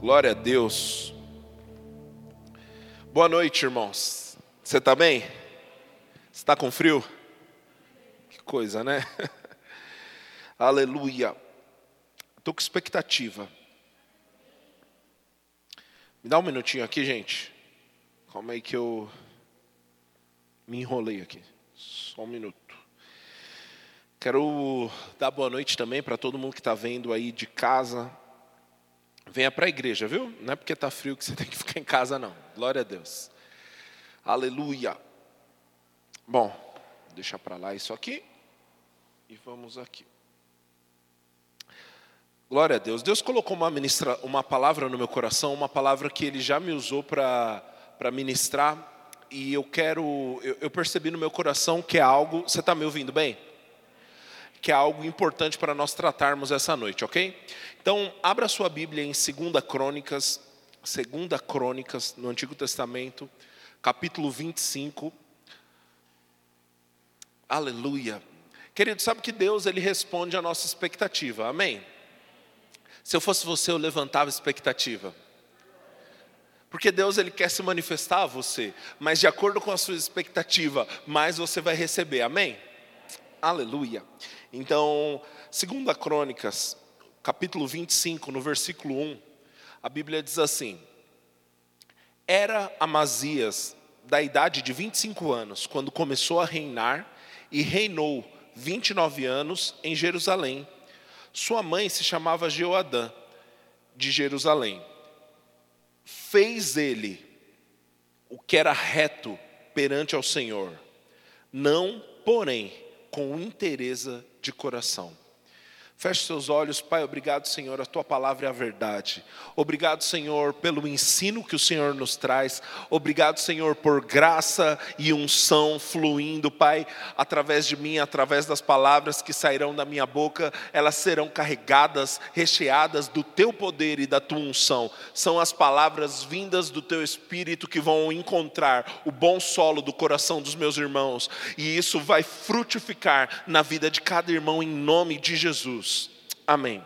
Glória a Deus. Boa noite, irmãos. Você está bem? Está com frio? Que coisa, né? Aleluia. Estou com expectativa. Me dá um minutinho aqui, gente. Calma aí que eu me enrolei aqui. Só um minuto. Quero dar boa noite também para todo mundo que está vendo aí de casa. Venha para a igreja, viu? Não é porque está frio que você tem que ficar em casa, não. Glória a Deus. Aleluia. Bom, deixa para lá isso aqui. E vamos aqui. Glória a Deus. Deus colocou uma, ministra, uma palavra no meu coração, uma palavra que Ele já me usou para ministrar. E eu quero, eu, eu percebi no meu coração que é algo. Você está me ouvindo bem? Que é algo importante para nós tratarmos essa noite, ok? Então, abra sua Bíblia em 2 Crônicas, 2 Crônicas, no Antigo Testamento, capítulo 25. Aleluia. Querido, sabe que Deus ele responde à nossa expectativa, amém? Se eu fosse você, eu levantava expectativa. Porque Deus ele quer se manifestar a você, mas de acordo com a sua expectativa, mais você vai receber, amém? Aleluia. Então, segunda Crônicas, capítulo 25, no versículo 1, a Bíblia diz assim: Era Amazias da idade de 25 anos quando começou a reinar e reinou 29 anos em Jerusalém. Sua mãe se chamava Jeoadã de Jerusalém. Fez ele o que era reto perante ao Senhor, não, porém, com interesa de coração. Feche seus olhos, Pai. Obrigado, Senhor. A tua palavra é a verdade. Obrigado, Senhor, pelo ensino que o Senhor nos traz. Obrigado, Senhor, por graça e unção fluindo, Pai, através de mim, através das palavras que sairão da minha boca. Elas serão carregadas, recheadas do teu poder e da tua unção. São as palavras vindas do teu espírito que vão encontrar o bom solo do coração dos meus irmãos. E isso vai frutificar na vida de cada irmão em nome de Jesus. Amém.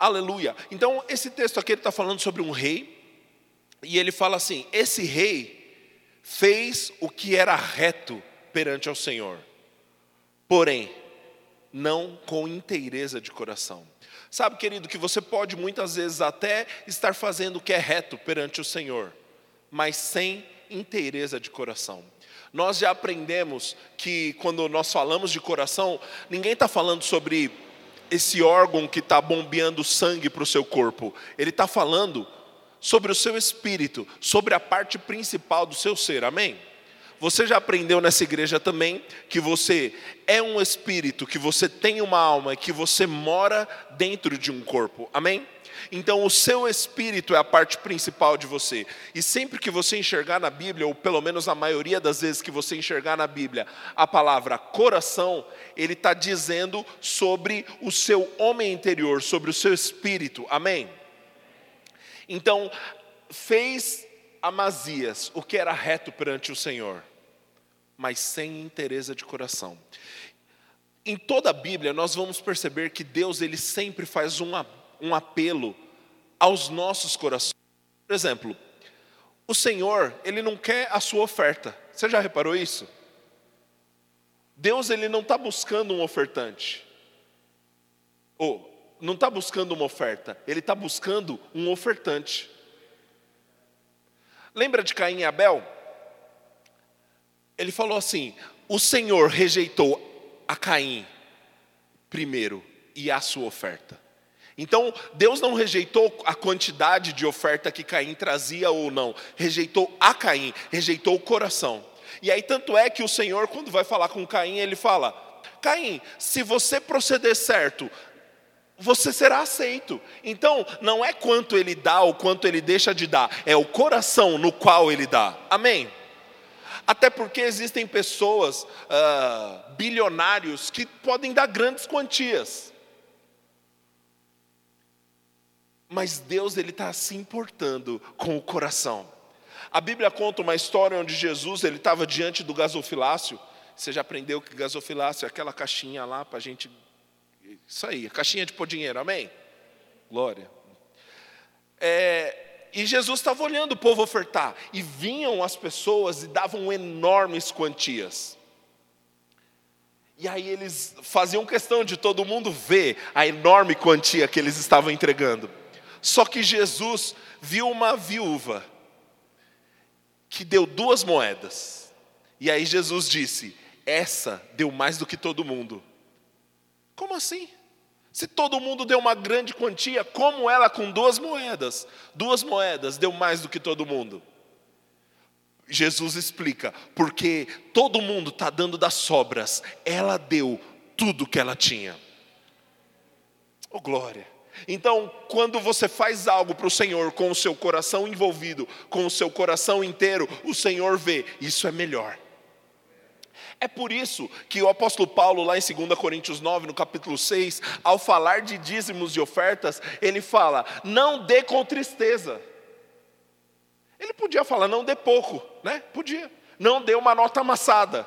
Aleluia. Então, esse texto aqui está falando sobre um rei, e ele fala assim: esse rei fez o que era reto perante ao Senhor, porém, não com inteireza de coração. Sabe, querido, que você pode muitas vezes até estar fazendo o que é reto perante o Senhor, mas sem inteireza de coração. Nós já aprendemos que quando nós falamos de coração, ninguém está falando sobre esse órgão que está bombeando sangue para o seu corpo. Ele está falando sobre o seu espírito, sobre a parte principal do seu ser. Amém? Você já aprendeu nessa igreja também que você é um espírito, que você tem uma alma, que você mora dentro de um corpo. Amém? Então, o seu espírito é a parte principal de você. E sempre que você enxergar na Bíblia, ou pelo menos a maioria das vezes que você enxergar na Bíblia, a palavra coração, ele está dizendo sobre o seu homem interior, sobre o seu espírito. Amém? Então, fez Amazias o que era reto perante o Senhor, mas sem interesse de coração. Em toda a Bíblia, nós vamos perceber que Deus ele sempre faz um um apelo aos nossos corações. Por exemplo, o Senhor, Ele não quer a sua oferta. Você já reparou isso? Deus, Ele não está buscando um ofertante. Ou, não está buscando uma oferta, Ele está buscando um ofertante. Lembra de Caim e Abel? Ele falou assim: o Senhor rejeitou a Caim primeiro e a sua oferta. Então, Deus não rejeitou a quantidade de oferta que Caim trazia ou não, rejeitou a Caim, rejeitou o coração. E aí, tanto é que o Senhor, quando vai falar com Caim, ele fala: Caim, se você proceder certo, você será aceito. Então, não é quanto ele dá ou quanto ele deixa de dar, é o coração no qual ele dá. Amém? Até porque existem pessoas, uh, bilionários, que podem dar grandes quantias. Mas Deus ele está se importando com o coração. A Bíblia conta uma história onde Jesus ele estava diante do gasofilácio. Você já aprendeu que gasofilácio é aquela caixinha lá para a gente. Isso aí, caixinha de pôr dinheiro, amém? Glória. É, e Jesus estava olhando o povo ofertar, e vinham as pessoas e davam enormes quantias. E aí eles faziam questão de todo mundo ver a enorme quantia que eles estavam entregando. Só que Jesus viu uma viúva que deu duas moedas. E aí Jesus disse: Essa deu mais do que todo mundo. Como assim? Se todo mundo deu uma grande quantia, como ela com duas moedas? Duas moedas deu mais do que todo mundo. Jesus explica, porque todo mundo está dando das sobras, ela deu tudo que ela tinha. Oh glória! Então, quando você faz algo para o Senhor com o seu coração envolvido, com o seu coração inteiro, o Senhor vê, isso é melhor. É por isso que o apóstolo Paulo, lá em 2 Coríntios 9, no capítulo 6, ao falar de dízimos e ofertas, ele fala: não dê com tristeza. Ele podia falar, não dê pouco, né? Podia. Não dê uma nota amassada.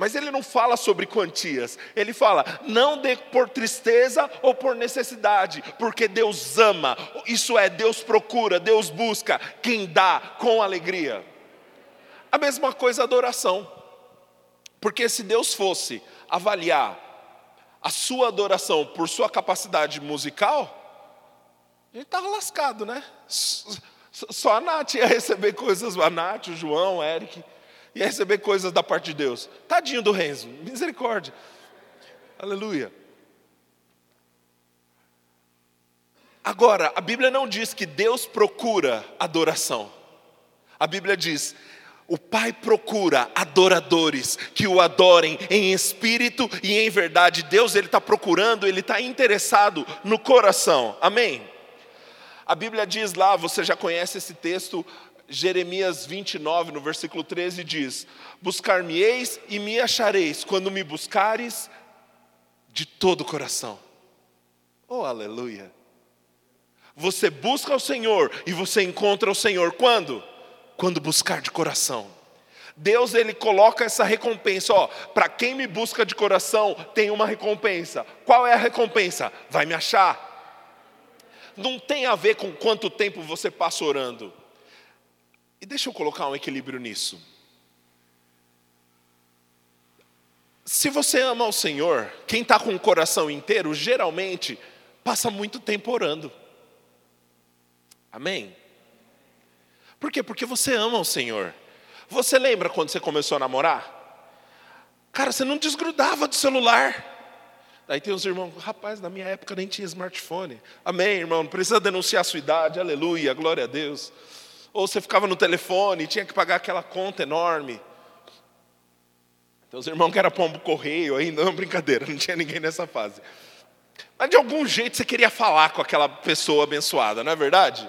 Mas ele não fala sobre quantias, ele fala, não dê por tristeza ou por necessidade, porque Deus ama, isso é, Deus procura, Deus busca quem dá com alegria. A mesma coisa a adoração, porque se Deus fosse avaliar a sua adoração por sua capacidade musical, a gente estava lascado, né? Só a Nath ia receber coisas, a Nath, o João, o Eric, ia receber coisas da parte de Deus. Tadinho do Renzo, misericórdia. Aleluia. Agora, a Bíblia não diz que Deus procura adoração. A Bíblia diz: o Pai procura adoradores que o adorem em espírito e em verdade. Deus ele está procurando, ele está interessado no coração. Amém. A Bíblia diz lá, você já conhece esse texto, Jeremias 29, no versículo 13, diz: Buscar-me-eis e me achareis, quando me buscares de todo o coração. Oh, aleluia! Você busca o Senhor e você encontra o Senhor quando? Quando buscar de coração. Deus ele coloca essa recompensa, ó, para quem me busca de coração, tem uma recompensa. Qual é a recompensa? Vai me achar. Não tem a ver com quanto tempo você passa orando. E deixa eu colocar um equilíbrio nisso. Se você ama o Senhor, quem está com o coração inteiro, geralmente passa muito tempo orando. Amém? Por quê? Porque você ama o Senhor. Você lembra quando você começou a namorar? Cara, você não desgrudava do celular. Aí tem os irmãos, rapaz, na minha época nem tinha smartphone. Amém, irmão, não precisa denunciar a sua idade, aleluia, glória a Deus. Ou você ficava no telefone e tinha que pagar aquela conta enorme. Então os irmãos que era pombo correio ainda, não, brincadeira, não tinha ninguém nessa fase. Mas de algum jeito você queria falar com aquela pessoa abençoada, não é verdade?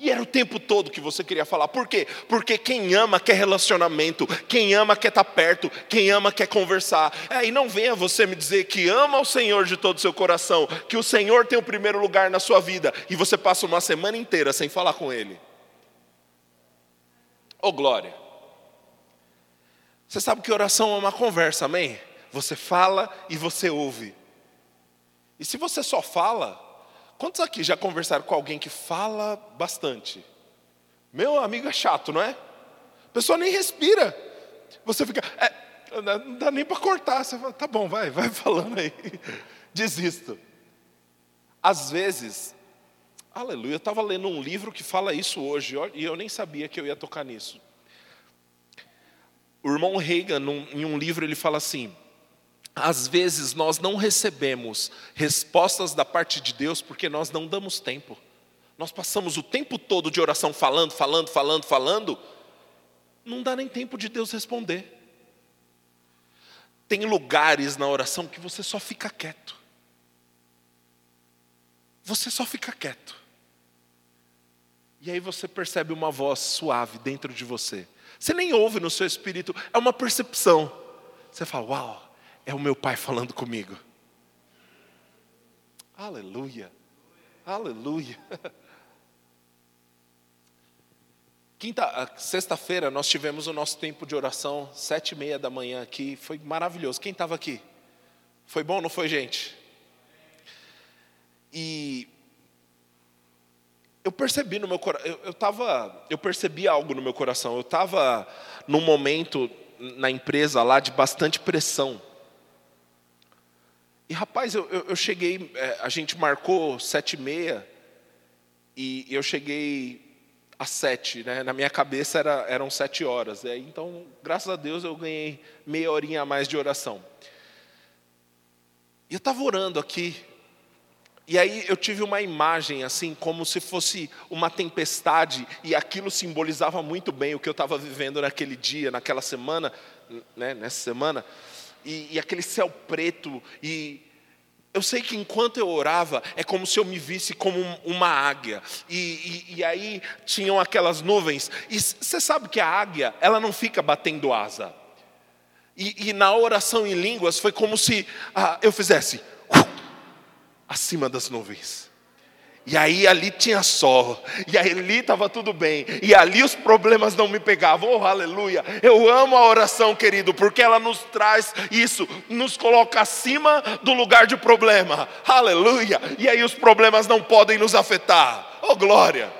E era o tempo todo que você queria falar. Por quê? Porque quem ama quer relacionamento, quem ama quer estar perto, quem ama quer conversar. É, e não venha você me dizer que ama o Senhor de todo o seu coração, que o Senhor tem o primeiro lugar na sua vida, e você passa uma semana inteira sem falar com Ele. Oh glória! Você sabe que oração é uma conversa, amém? Você fala e você ouve. E se você só fala, quantos aqui já conversaram com alguém que fala bastante? Meu amigo é chato, não é? A pessoa nem respira. Você fica, é, não dá nem para cortar. Você fala, tá bom, vai, vai falando aí. Desisto. Às vezes, Aleluia. Eu estava lendo um livro que fala isso hoje, e eu nem sabia que eu ia tocar nisso. O irmão Reagan, em um livro, ele fala assim: às vezes nós não recebemos respostas da parte de Deus porque nós não damos tempo. Nós passamos o tempo todo de oração falando, falando, falando, falando, não dá nem tempo de Deus responder. Tem lugares na oração que você só fica quieto. Você só fica quieto. E aí você percebe uma voz suave dentro de você. Você nem ouve no seu espírito, é uma percepção. Você fala: Uau, é o meu pai falando comigo. Aleluia, aleluia. Quinta, sexta-feira nós tivemos o nosso tempo de oração, sete e meia da manhã aqui, foi maravilhoso. Quem estava aqui? Foi bom, não foi, gente? E eu percebi no meu coração, eu, eu, eu percebi algo no meu coração. Eu estava num momento na empresa lá de bastante pressão. E rapaz, eu, eu, eu cheguei, é, a gente marcou sete e meia e eu cheguei às sete, né? Na minha cabeça era, eram sete horas. Então, graças a Deus, eu ganhei meia horinha a mais de oração. E eu estava orando aqui, e aí eu tive uma imagem assim, como se fosse uma tempestade, e aquilo simbolizava muito bem o que eu estava vivendo naquele dia, naquela semana, né, nessa semana, e, e aquele céu preto, e eu sei que enquanto eu orava, é como se eu me visse como uma águia, e, e, e aí tinham aquelas nuvens, e você sabe que a águia, ela não fica batendo asa, e, e na oração em línguas foi como se ah, eu fizesse acima das nuvens. E aí ali tinha sol, e ali estava tudo bem, e ali os problemas não me pegavam, oh aleluia. Eu amo a oração, querido, porque ela nos traz isso, nos coloca acima do lugar de problema, aleluia. E aí os problemas não podem nos afetar, oh glória,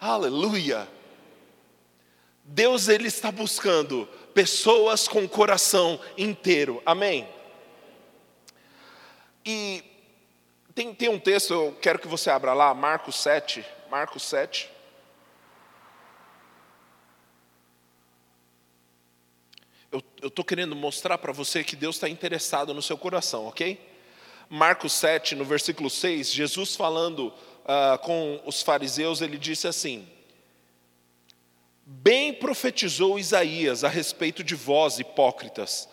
aleluia. Deus, Ele está buscando pessoas com o coração inteiro, amém? E tem, tem um texto, eu quero que você abra lá, Marcos 7. Marcos 7. Eu estou querendo mostrar para você que Deus está interessado no seu coração, ok? Marcos 7, no versículo 6, Jesus falando uh, com os fariseus, ele disse assim: Bem profetizou Isaías a respeito de vós, hipócritas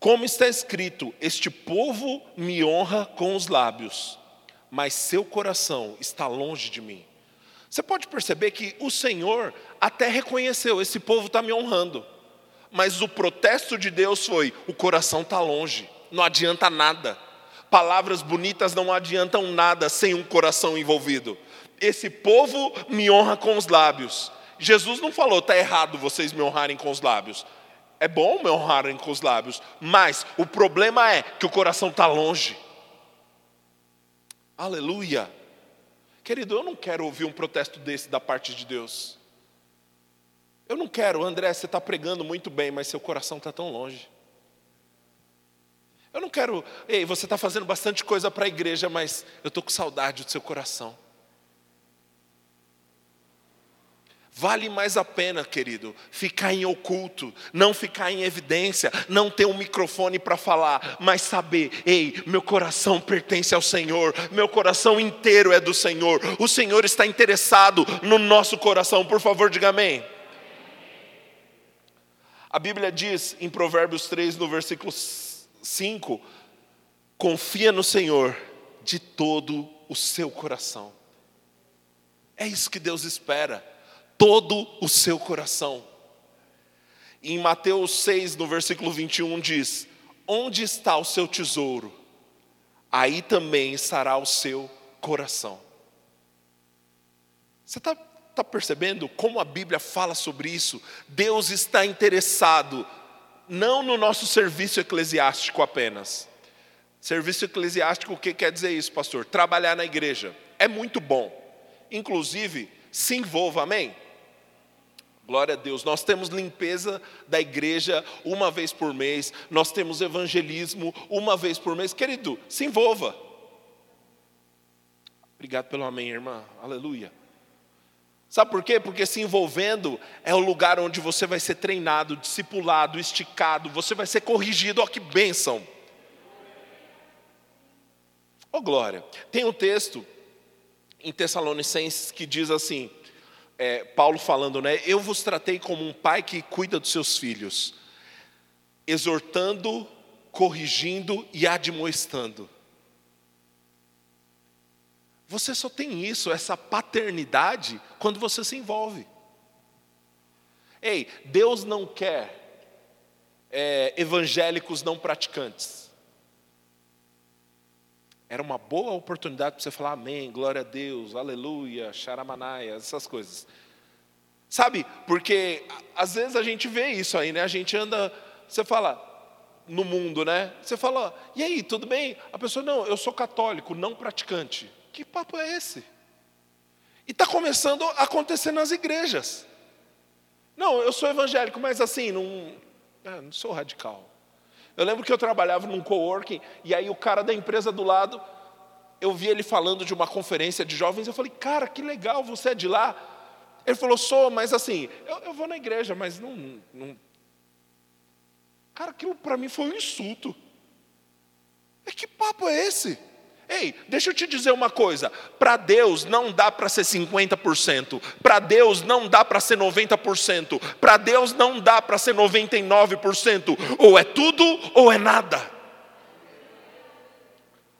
como está escrito: Este povo me honra com os lábios, mas seu coração está longe de mim. Você pode perceber que o Senhor até reconheceu: esse povo está me honrando, mas o protesto de Deus foi: o coração está longe, não adianta nada. Palavras bonitas não adiantam nada sem um coração envolvido. Esse povo me honra com os lábios. Jesus não falou, está errado vocês me honrarem com os lábios. É bom me honrarem com os lábios, mas o problema é que o coração está longe. Aleluia. Querido, eu não quero ouvir um protesto desse da parte de Deus. Eu não quero, André, você está pregando muito bem, mas seu coração está tão longe. Eu não quero, ei, você está fazendo bastante coisa para a igreja, mas eu estou com saudade do seu coração. Vale mais a pena, querido, ficar em oculto, não ficar em evidência, não ter um microfone para falar, mas saber, ei, meu coração pertence ao Senhor, meu coração inteiro é do Senhor, o Senhor está interessado no nosso coração, por favor, diga amém. A Bíblia diz em Provérbios 3, no versículo 5: confia no Senhor de todo o seu coração. É isso que Deus espera todo o seu coração. em Mateus 6, no versículo 21, diz: Onde está o seu tesouro? Aí também estará o seu coração. Você está tá percebendo como a Bíblia fala sobre isso? Deus está interessado não no nosso serviço eclesiástico apenas. Serviço eclesiástico, o que quer dizer isso, pastor? Trabalhar na igreja. É muito bom. Inclusive, se envolva, amém? Glória a Deus. Nós temos limpeza da igreja uma vez por mês, nós temos evangelismo uma vez por mês. Querido, se envolva. Obrigado pelo amém, irmã. Aleluia. Sabe por quê? Porque se envolvendo é o lugar onde você vai ser treinado, discipulado, esticado, você vai ser corrigido. Ó, que bênção! Ó, oh, glória. Tem um texto em Tessalonicenses que diz assim: é, Paulo falando, né? Eu vos tratei como um pai que cuida dos seus filhos, exortando, corrigindo e admoestando. Você só tem isso, essa paternidade, quando você se envolve. Ei, Deus não quer é, evangélicos não praticantes. Era uma boa oportunidade para você falar amém, glória a Deus, aleluia, xaramanaia, essas coisas. Sabe, porque às vezes a gente vê isso aí, né? A gente anda, você fala, no mundo, né? Você fala, e aí, tudo bem? A pessoa, não, eu sou católico, não praticante. Que papo é esse? E está começando a acontecer nas igrejas. Não, eu sou evangélico, mas assim, não, ah, não sou radical. Eu lembro que eu trabalhava num coworking, e aí o cara da empresa do lado, eu vi ele falando de uma conferência de jovens, eu falei, cara, que legal, você é de lá? Ele falou, sou, mas assim, eu, eu vou na igreja, mas não. não... Cara, aquilo para mim foi um insulto. É que papo é esse? Ei, deixa eu te dizer uma coisa: para Deus não dá para ser 50%, para Deus não dá para ser 90%, para Deus não dá para ser 99%, ou é tudo ou é nada.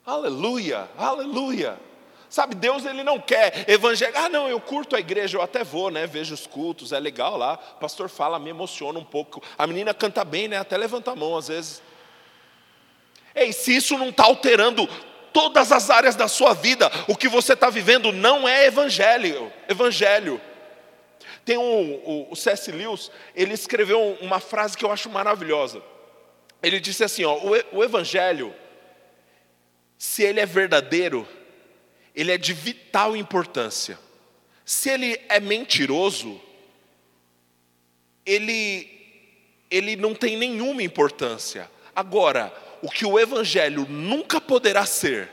Aleluia, aleluia. Sabe, Deus ele não quer evangelho. Ah, não, eu curto a igreja, eu até vou, né? Vejo os cultos, é legal lá. O pastor fala, me emociona um pouco. A menina canta bem, né? Até levanta a mão às vezes. Ei, se isso não está alterando todas as áreas da sua vida, o que você está vivendo não é evangelho. Evangelho. Tem um, o, o C.S. Lewis, ele escreveu uma frase que eu acho maravilhosa. Ele disse assim: ó, o, o evangelho, se ele é verdadeiro, ele é de vital importância. Se ele é mentiroso, ele, ele não tem nenhuma importância. Agora, o que o Evangelho nunca poderá ser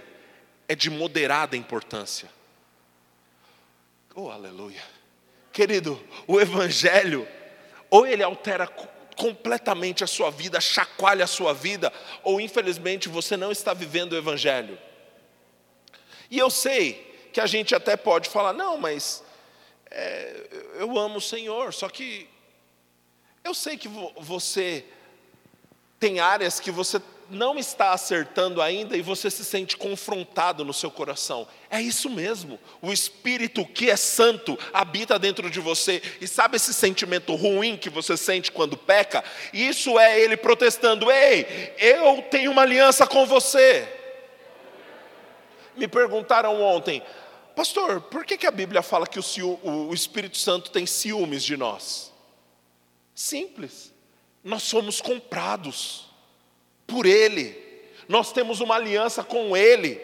é de moderada importância. Oh, aleluia. Querido, o Evangelho, ou ele altera completamente a sua vida, chacoalha a sua vida, ou infelizmente você não está vivendo o Evangelho. E eu sei que a gente até pode falar, não, mas é, eu amo o Senhor, só que eu sei que você tem áreas que você não está acertando ainda e você se sente confrontado no seu coração. É isso mesmo. O Espírito que é santo habita dentro de você. E sabe esse sentimento ruim que você sente quando peca? Isso é ele protestando: Ei, eu tenho uma aliança com você. Me perguntaram ontem, pastor, por que, que a Bíblia fala que o, o Espírito Santo tem ciúmes de nós? Simples. Nós somos comprados por Ele, nós temos uma aliança com Ele.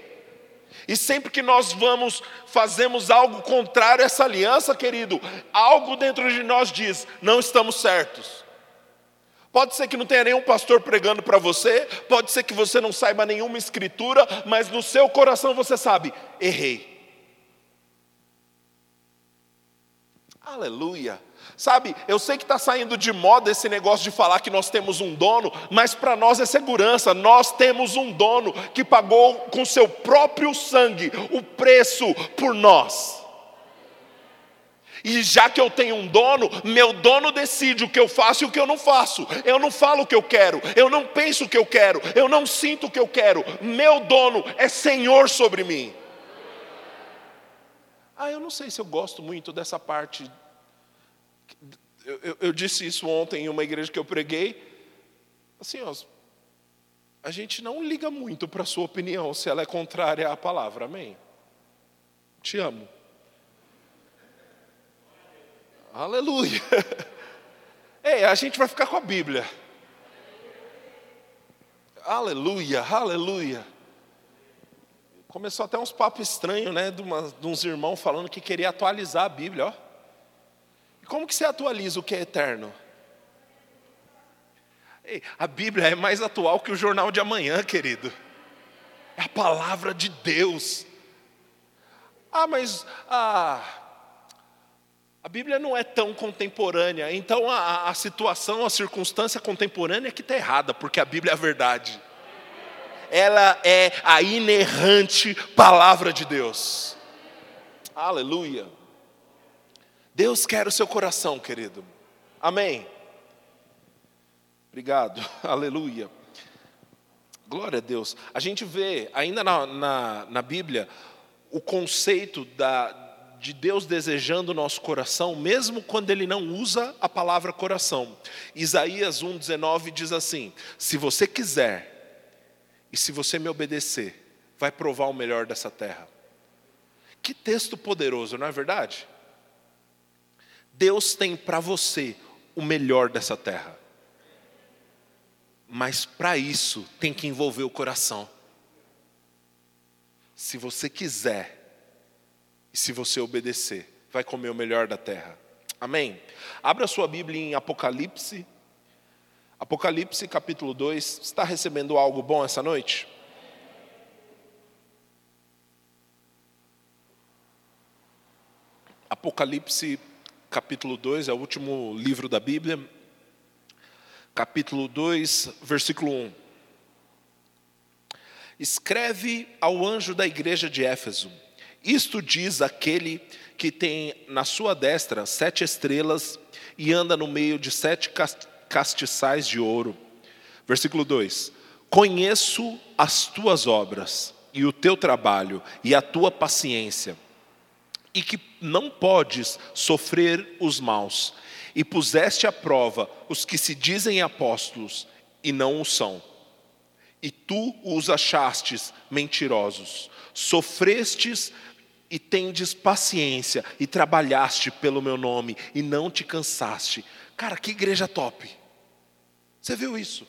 E sempre que nós vamos, fazemos algo contrário a essa aliança, querido, algo dentro de nós diz: não estamos certos. Pode ser que não tenha nenhum pastor pregando para você, pode ser que você não saiba nenhuma escritura, mas no seu coração você sabe: errei. Aleluia. Sabe, eu sei que está saindo de moda esse negócio de falar que nós temos um dono, mas para nós é segurança, nós temos um dono que pagou com seu próprio sangue o preço por nós. E já que eu tenho um dono, meu dono decide o que eu faço e o que eu não faço. Eu não falo o que eu quero, eu não penso o que eu quero, eu não sinto o que eu quero. Meu dono é Senhor sobre mim. Ah, eu não sei se eu gosto muito dessa parte eu, eu, eu, disse isso ontem em uma igreja que eu preguei. Assim, ó, a gente não liga muito para a sua opinião se ela é contrária à palavra, amém? Te amo. Aleluia. Ei, a gente vai ficar com a Bíblia. Aleluia, aleluia. Começou até uns papos estranhos, né? De, uma, de uns irmãos falando que queria atualizar a Bíblia, ó. Como que você atualiza o que é eterno? A Bíblia é mais atual que o jornal de amanhã, querido. É a palavra de Deus. Ah, mas a, a Bíblia não é tão contemporânea. Então a, a situação, a circunstância contemporânea é que está errada, porque a Bíblia é a verdade. Ela é a inerrante palavra de Deus. Aleluia. Deus quer o seu coração, querido. Amém. Obrigado, aleluia. Glória a Deus. A gente vê, ainda na, na, na Bíblia, o conceito da, de Deus desejando o nosso coração, mesmo quando Ele não usa a palavra coração. Isaías 1,19 diz assim: Se você quiser, e se você me obedecer, vai provar o melhor dessa terra. Que texto poderoso, não é verdade? Deus tem para você o melhor dessa terra. Mas para isso tem que envolver o coração. Se você quiser, E se você obedecer, vai comer o melhor da terra. Amém? Abra sua Bíblia em Apocalipse. Apocalipse capítulo 2. Está recebendo algo bom essa noite? Apocalipse capítulo 2 é o último livro da Bíblia. Capítulo 2, versículo 1. Escreve ao anjo da igreja de Éfeso: Isto diz aquele que tem na sua destra sete estrelas e anda no meio de sete castiçais de ouro. Versículo 2: Conheço as tuas obras, e o teu trabalho, e a tua paciência, e que não podes sofrer os maus, e puseste à prova os que se dizem apóstolos e não o são e tu os achastes mentirosos. Sofrestes e tendes paciência, e trabalhaste pelo meu nome, e não te cansaste. Cara, que igreja top. Você viu isso?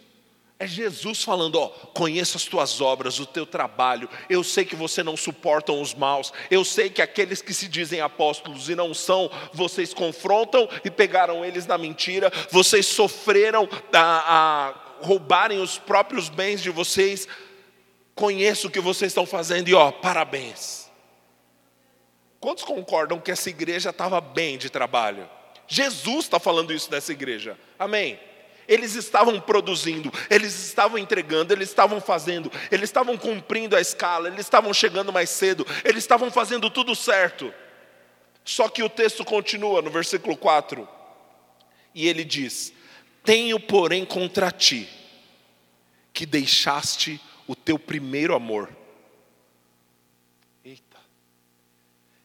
É Jesus falando, ó, conheço as tuas obras, o teu trabalho. Eu sei que você não suportam os maus. Eu sei que aqueles que se dizem apóstolos e não são, vocês confrontam e pegaram eles na mentira. Vocês sofreram a, a roubarem os próprios bens de vocês, conheço o que vocês estão fazendo e ó, parabéns. Quantos concordam que essa igreja estava bem de trabalho? Jesus está falando isso nessa igreja, amém? Eles estavam produzindo, eles estavam entregando, eles estavam fazendo, eles estavam cumprindo a escala, eles estavam chegando mais cedo, eles estavam fazendo tudo certo. Só que o texto continua no versículo 4, e ele diz: tenho, porém, contra ti que deixaste o teu primeiro amor. Eita.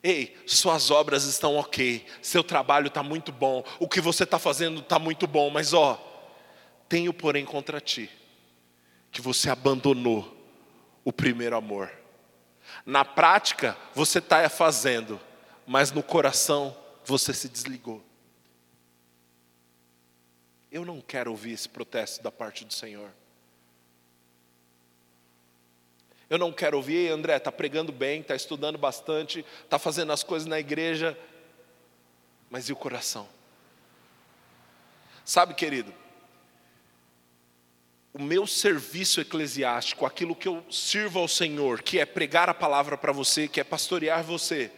Ei, suas obras estão ok, seu trabalho está muito bom, o que você está fazendo está muito bom, mas ó, tenho, porém, contra ti que você abandonou o primeiro amor. Na prática, você está fazendo, mas no coração você se desligou. Eu não quero ouvir esse protesto da parte do Senhor. Eu não quero ouvir, André, está pregando bem, está estudando bastante, está fazendo as coisas na igreja, mas e o coração? Sabe, querido, o meu serviço eclesiástico, aquilo que eu sirvo ao Senhor, que é pregar a palavra para você, que é pastorear você,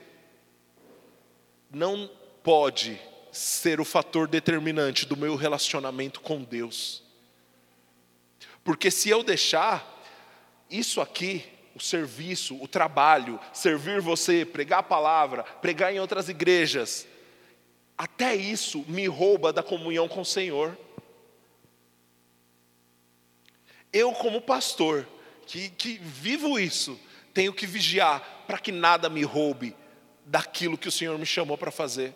não pode ser o fator determinante do meu relacionamento com Deus. Porque se eu deixar isso aqui, o serviço, o trabalho, servir você, pregar a palavra, pregar em outras igrejas, até isso me rouba da comunhão com o Senhor. Eu, como pastor, que, que vivo isso, tenho que vigiar para que nada me roube daquilo que o Senhor me chamou para fazer.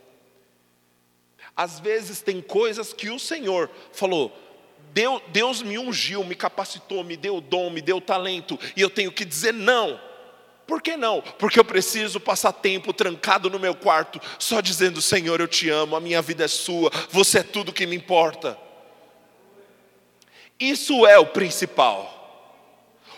Às vezes tem coisas que o Senhor falou, Deus, Deus me ungiu, me capacitou, me deu dom, me deu talento, e eu tenho que dizer não. Por que não? Porque eu preciso passar tempo trancado no meu quarto, só dizendo: Senhor, eu te amo, a minha vida é sua, você é tudo que me importa. Isso é o principal.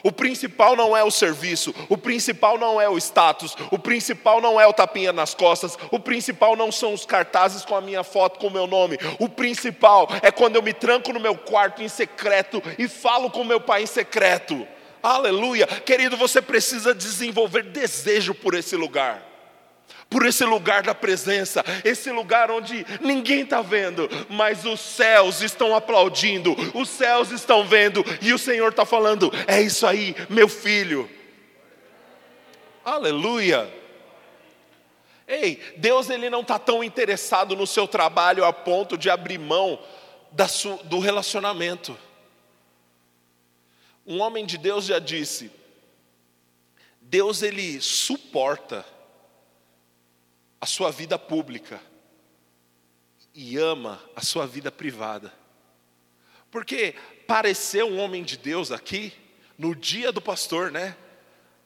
O principal não é o serviço, o principal não é o status, o principal não é o tapinha nas costas, o principal não são os cartazes com a minha foto, com o meu nome. O principal é quando eu me tranco no meu quarto em secreto e falo com meu pai em secreto. Aleluia. Querido, você precisa desenvolver desejo por esse lugar por esse lugar da presença, esse lugar onde ninguém está vendo, mas os céus estão aplaudindo, os céus estão vendo, e o Senhor está falando: é isso aí, meu filho. Aleluia. Ei, Deus ele não está tão interessado no seu trabalho a ponto de abrir mão do relacionamento. Um homem de Deus já disse: Deus ele suporta a sua vida pública e ama a sua vida privada. Porque parecer um homem de Deus aqui, no dia do pastor, né?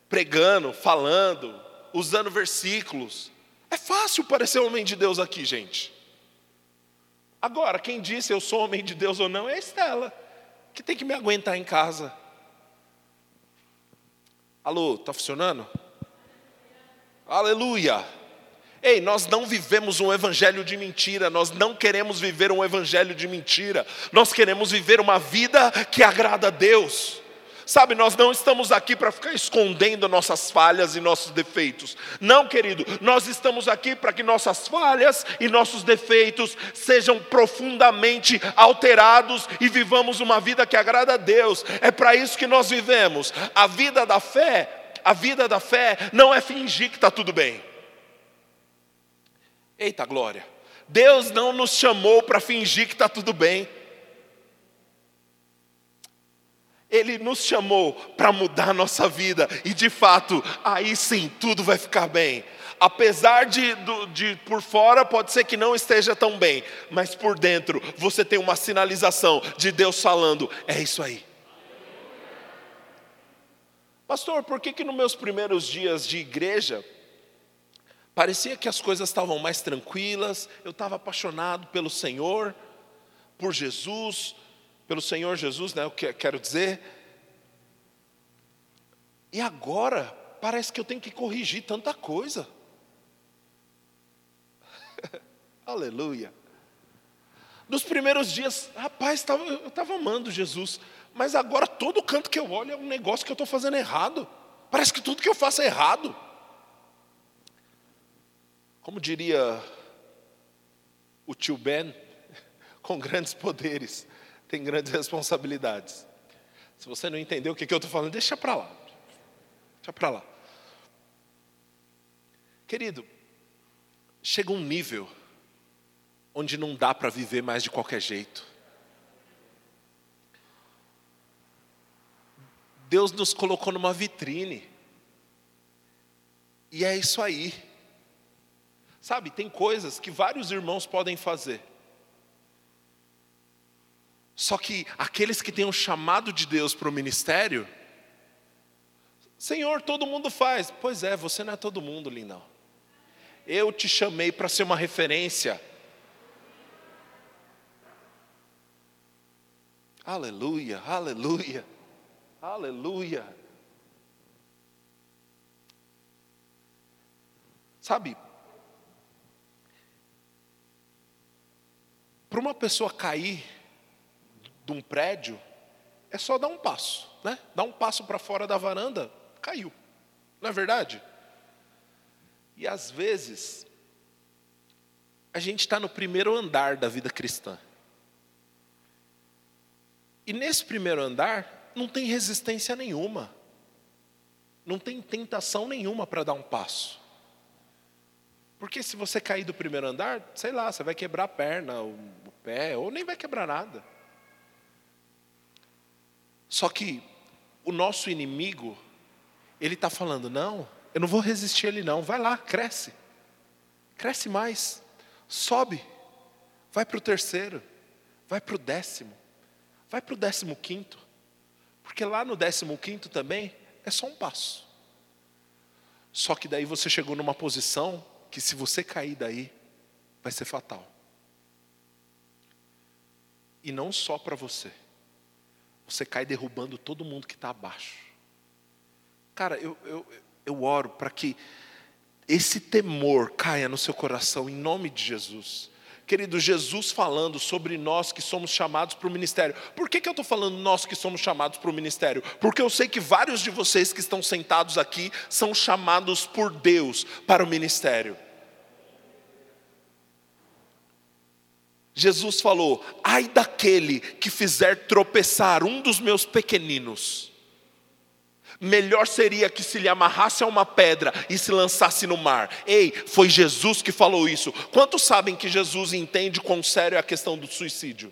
Pregando, falando, usando versículos. É fácil parecer um homem de Deus aqui, gente. Agora, quem disse eu sou homem de Deus ou não é a Estela, que tem que me aguentar em casa. Alô, está funcionando? Aleluia! Ei, nós não vivemos um evangelho de mentira, nós não queremos viver um evangelho de mentira, nós queremos viver uma vida que agrada a Deus. Sabe, nós não estamos aqui para ficar escondendo nossas falhas e nossos defeitos. Não, querido, nós estamos aqui para que nossas falhas e nossos defeitos sejam profundamente alterados e vivamos uma vida que agrada a Deus. É para isso que nós vivemos. A vida da fé, a vida da fé não é fingir que está tudo bem. Eita glória! Deus não nos chamou para fingir que está tudo bem. Ele nos chamou para mudar a nossa vida, e de fato, aí sim tudo vai ficar bem. Apesar de, de, por fora pode ser que não esteja tão bem, mas por dentro você tem uma sinalização de Deus falando: é isso aí. Pastor, por que, que nos meus primeiros dias de igreja, parecia que as coisas estavam mais tranquilas, eu estava apaixonado pelo Senhor, por Jesus, pelo Senhor Jesus, né, o que quero dizer. E agora, parece que eu tenho que corrigir tanta coisa. Aleluia. Nos primeiros dias, rapaz, tava, eu estava amando Jesus, mas agora todo canto que eu olho é um negócio que eu estou fazendo errado. Parece que tudo que eu faço é errado. Como diria o tio Ben, com grandes poderes tem grandes responsabilidades. Se você não entendeu o que, que eu estou falando, deixa para lá. Deixa para lá. Querido, chega um nível onde não dá para viver mais de qualquer jeito. Deus nos colocou numa vitrine. E é isso aí. Sabe, tem coisas que vários irmãos podem fazer. Só que aqueles que têm um chamado de Deus para o ministério, Senhor, todo mundo faz. Pois é, você não é todo mundo, lindão. Eu te chamei para ser uma referência. Aleluia, aleluia, aleluia. Sabe, para uma pessoa cair, de um prédio, é só dar um passo, né? Dar um passo para fora da varanda, caiu. Não é verdade? E às vezes, a gente está no primeiro andar da vida cristã. E nesse primeiro andar, não tem resistência nenhuma. Não tem tentação nenhuma para dar um passo. Porque se você cair do primeiro andar, sei lá, você vai quebrar a perna, o pé, ou nem vai quebrar nada. Só que o nosso inimigo, ele está falando: não, eu não vou resistir ele, não. Vai lá, cresce. Cresce mais. Sobe. Vai para o terceiro. Vai para o décimo. Vai para o décimo quinto. Porque lá no décimo quinto também é só um passo. Só que daí você chegou numa posição que se você cair daí, vai ser fatal. E não só para você você cai derrubando todo mundo que está abaixo. Cara, eu, eu, eu oro para que esse temor caia no seu coração, em nome de Jesus. Querido, Jesus falando sobre nós que somos chamados para o ministério. Por que, que eu estou falando nós que somos chamados para o ministério? Porque eu sei que vários de vocês que estão sentados aqui são chamados por Deus para o ministério. Jesus falou: ai daquele que fizer tropeçar um dos meus pequeninos. Melhor seria que se lhe amarrasse a uma pedra e se lançasse no mar. Ei, foi Jesus que falou isso. Quantos sabem que Jesus entende quão sério é a questão do suicídio?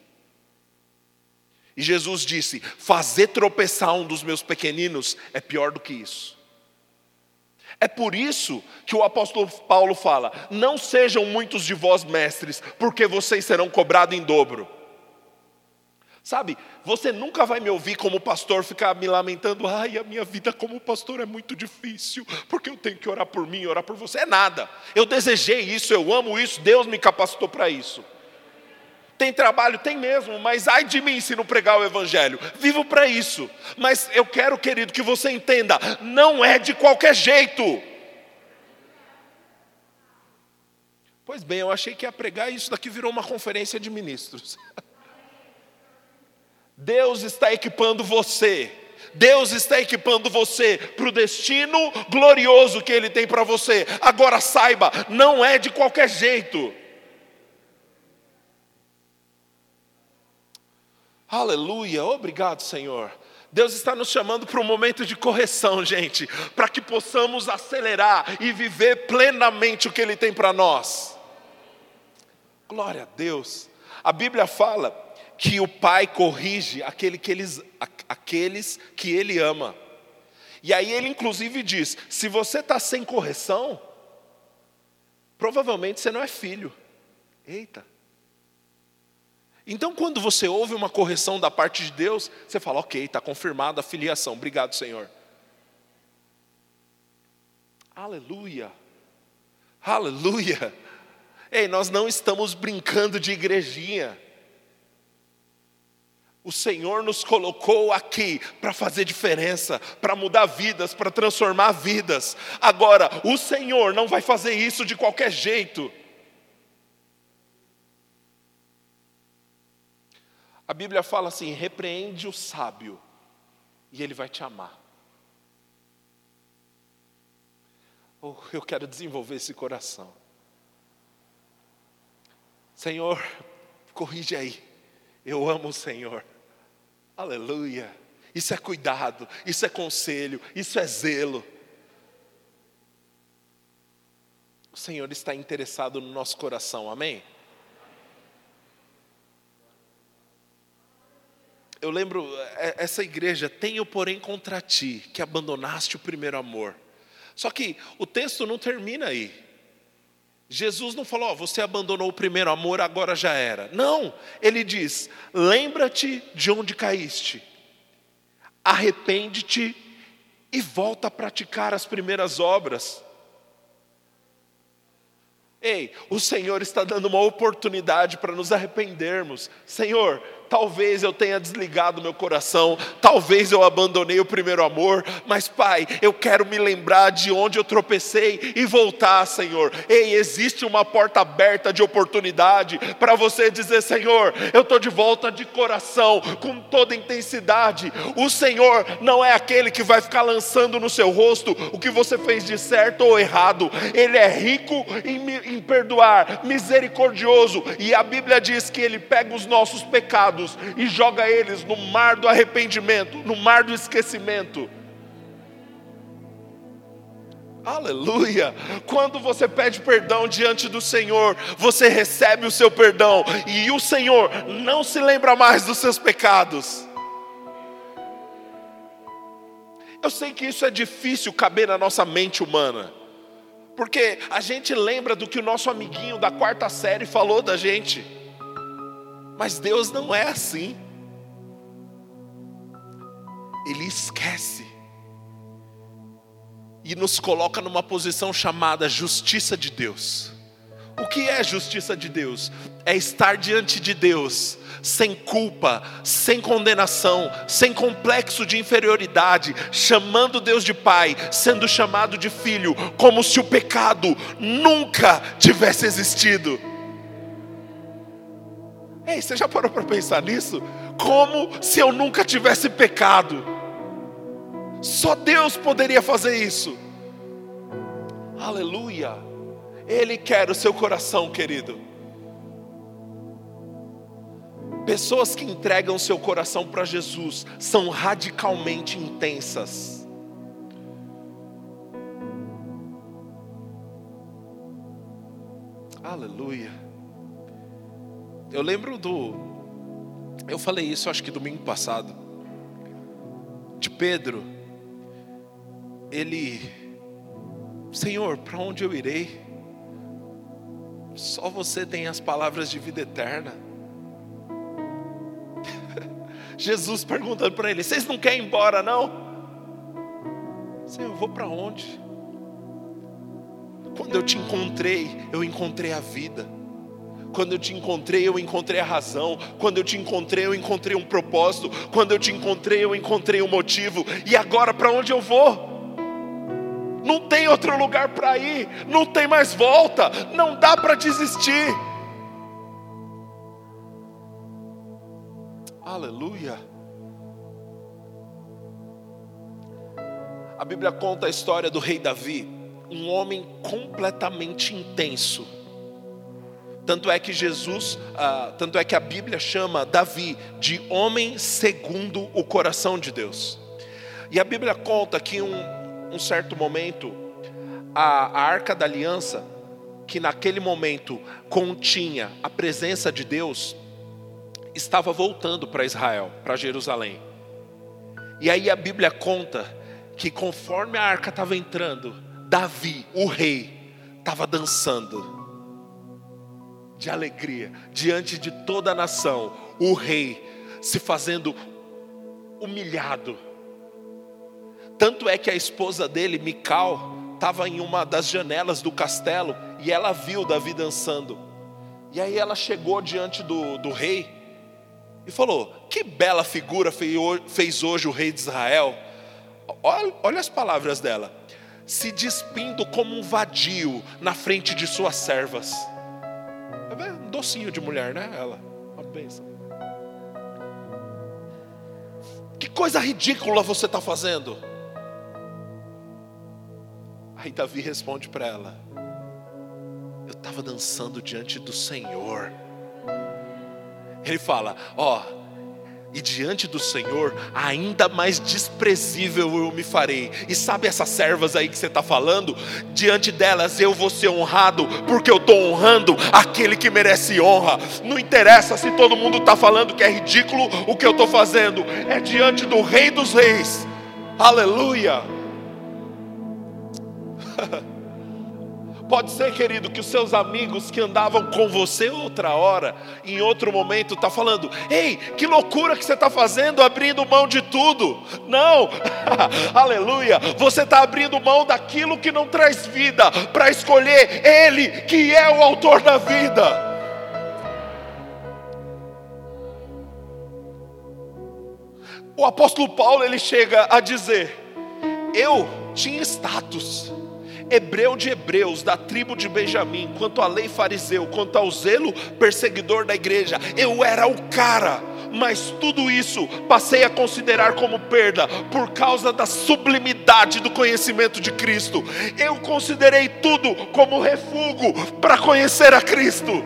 E Jesus disse: fazer tropeçar um dos meus pequeninos é pior do que isso. É por isso que o apóstolo Paulo fala: Não sejam muitos de vós mestres, porque vocês serão cobrados em dobro. Sabe, você nunca vai me ouvir como pastor ficar me lamentando, ai, a minha vida como pastor é muito difícil, porque eu tenho que orar por mim, orar por você. É nada. Eu desejei isso, eu amo isso, Deus me capacitou para isso. Tem trabalho? Tem mesmo, mas ai de mim se não pregar o Evangelho. Vivo para isso. Mas eu quero, querido, que você entenda: não é de qualquer jeito. Pois bem, eu achei que ia pregar e isso daqui virou uma conferência de ministros. Deus está equipando você. Deus está equipando você para o destino glorioso que Ele tem para você. Agora saiba, não é de qualquer jeito. Aleluia, obrigado, Senhor. Deus está nos chamando para um momento de correção, gente, para que possamos acelerar e viver plenamente o que Ele tem para nós. Glória a Deus. A Bíblia fala que o pai corrige aquele que eles, aqueles que ele ama. E aí ele inclusive diz: se você está sem correção, provavelmente você não é filho. Eita. Então, quando você ouve uma correção da parte de Deus, você fala, ok, está confirmada a filiação, obrigado, Senhor. Aleluia, aleluia. Ei, nós não estamos brincando de igrejinha. O Senhor nos colocou aqui para fazer diferença, para mudar vidas, para transformar vidas. Agora, o Senhor não vai fazer isso de qualquer jeito. A Bíblia fala assim: repreende o sábio, e ele vai te amar. Oh, eu quero desenvolver esse coração. Senhor, corrige aí. Eu amo o Senhor. Aleluia. Isso é cuidado, isso é conselho, isso é zelo. O Senhor está interessado no nosso coração, amém? Eu lembro, é, essa igreja, tenho porém contra ti, que abandonaste o primeiro amor. Só que o texto não termina aí. Jesus não falou, oh, você abandonou o primeiro amor, agora já era. Não, ele diz: lembra-te de onde caíste, arrepende-te e volta a praticar as primeiras obras. Ei, o Senhor está dando uma oportunidade para nos arrependermos. Senhor, Talvez eu tenha desligado meu coração, talvez eu abandonei o primeiro amor, mas Pai, eu quero me lembrar de onde eu tropecei e voltar, Senhor. Ei, existe uma porta aberta de oportunidade para você dizer: Senhor, eu estou de volta de coração, com toda intensidade. O Senhor não é aquele que vai ficar lançando no seu rosto o que você fez de certo ou errado, Ele é rico em, em perdoar, misericordioso, e a Bíblia diz que Ele pega os nossos pecados pecados e joga eles no mar do arrependimento, no mar do esquecimento. Aleluia! Quando você pede perdão diante do Senhor, você recebe o seu perdão e o Senhor não se lembra mais dos seus pecados. Eu sei que isso é difícil caber na nossa mente humana, porque a gente lembra do que o nosso amiguinho da quarta série falou da gente. Mas Deus não é assim. Ele esquece. E nos coloca numa posição chamada justiça de Deus. O que é justiça de Deus? É estar diante de Deus, sem culpa, sem condenação, sem complexo de inferioridade, chamando Deus de Pai, sendo chamado de Filho, como se o pecado nunca tivesse existido. Ei, você já parou para pensar nisso? Como se eu nunca tivesse pecado. Só Deus poderia fazer isso. Aleluia. Ele quer o seu coração, querido. Pessoas que entregam seu coração para Jesus são radicalmente intensas. Aleluia. Eu lembro do. Eu falei isso acho que domingo passado. De Pedro. Ele. Senhor, para onde eu irei? Só você tem as palavras de vida eterna. Jesus perguntando para ele: Vocês não querem ir embora, não? Senhor, eu vou para onde? Quando eu te encontrei, eu encontrei a vida. Quando eu te encontrei, eu encontrei a razão. Quando eu te encontrei, eu encontrei um propósito. Quando eu te encontrei, eu encontrei um motivo. E agora para onde eu vou? não tem outro lugar para ir, não tem mais volta, não dá para desistir. Aleluia. A Bíblia conta a história do rei Davi, um homem completamente intenso. Tanto é que Jesus, ah, tanto é que a Bíblia chama Davi de homem segundo o coração de Deus. E a Bíblia conta que um, um certo momento, a, a arca da aliança, que naquele momento continha a presença de Deus, estava voltando para Israel, para Jerusalém. E aí a Bíblia conta que conforme a arca estava entrando, Davi, o rei, estava dançando de alegria diante de toda a nação, o rei se fazendo humilhado. Tanto é que a esposa dele, Mical, estava em uma das janelas do castelo e ela viu Davi dançando. E aí ela chegou diante do, do rei e falou: Que bela figura fez hoje o rei de Israel. Olha, olha as palavras dela. Se despindo como um vadio na frente de suas servas. É um docinho de mulher, né? Ela, uma bênção. Que coisa ridícula você está fazendo. Aí Davi responde para ela: Eu estava dançando diante do Senhor. Ele fala: Ó, oh, e diante do Senhor, ainda mais desprezível eu me farei. E sabe essas servas aí que você está falando? Diante delas eu vou ser honrado, porque eu estou honrando aquele que merece honra. Não interessa se todo mundo está falando que é ridículo o que eu estou fazendo, é diante do Rei dos Reis. Aleluia. Pode ser, querido, que os seus amigos que andavam com você outra hora, em outro momento, está falando: Ei, que loucura que você está fazendo, abrindo mão de tudo. Não, aleluia, você está abrindo mão daquilo que não traz vida, para escolher Ele, que é o autor da vida. O apóstolo Paulo ele chega a dizer: Eu tinha status hebreu de hebreus, da tribo de Benjamim, quanto à lei fariseu, quanto ao zelo perseguidor da igreja, eu era o cara, mas tudo isso passei a considerar como perda por causa da sublimidade do conhecimento de Cristo. Eu considerei tudo como refúgio para conhecer a Cristo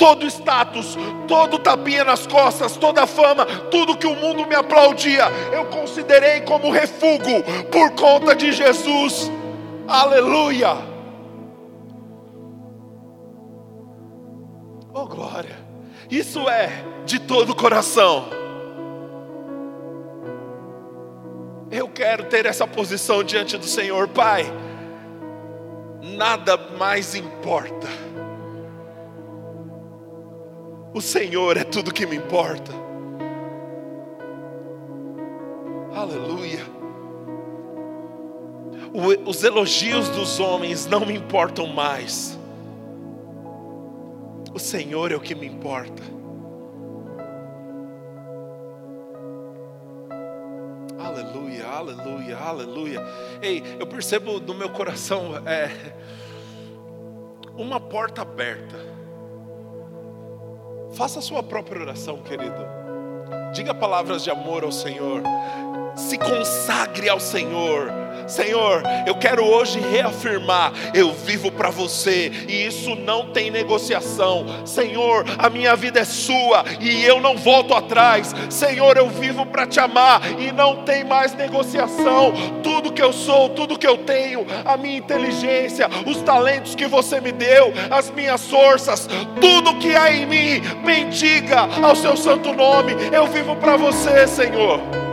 todo status, todo tapinha nas costas, toda fama, tudo que o mundo me aplaudia, eu considerei como refúgio por conta de Jesus. Aleluia! Oh glória! Isso é de todo o coração. Eu quero ter essa posição diante do Senhor, Pai. Nada mais importa. O Senhor é tudo que me importa. Aleluia os elogios dos homens não me importam mais. O Senhor é o que me importa. Aleluia, aleluia, aleluia. Ei, eu percebo no meu coração é, uma porta aberta. Faça a sua própria oração, querido. Diga palavras de amor ao Senhor. Se consagre ao Senhor Senhor, eu quero hoje reafirmar: eu vivo para você e isso não tem negociação. Senhor, a minha vida é sua e eu não volto atrás. Senhor, eu vivo para te amar e não tem mais negociação. Tudo que eu sou, tudo que eu tenho, a minha inteligência, os talentos que você me deu, as minhas forças, tudo que há em mim, bendiga ao seu santo nome. Eu vivo para você, Senhor.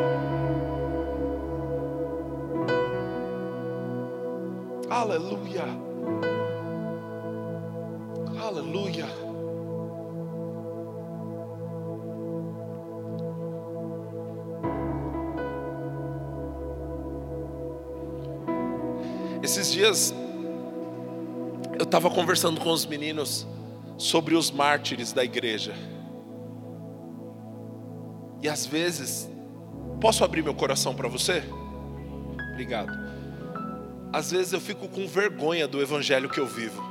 Aleluia. Aleluia. Esses dias eu estava conversando com os meninos sobre os mártires da igreja. E às vezes, posso abrir meu coração para você? Obrigado. Às vezes eu fico com vergonha do evangelho que eu vivo.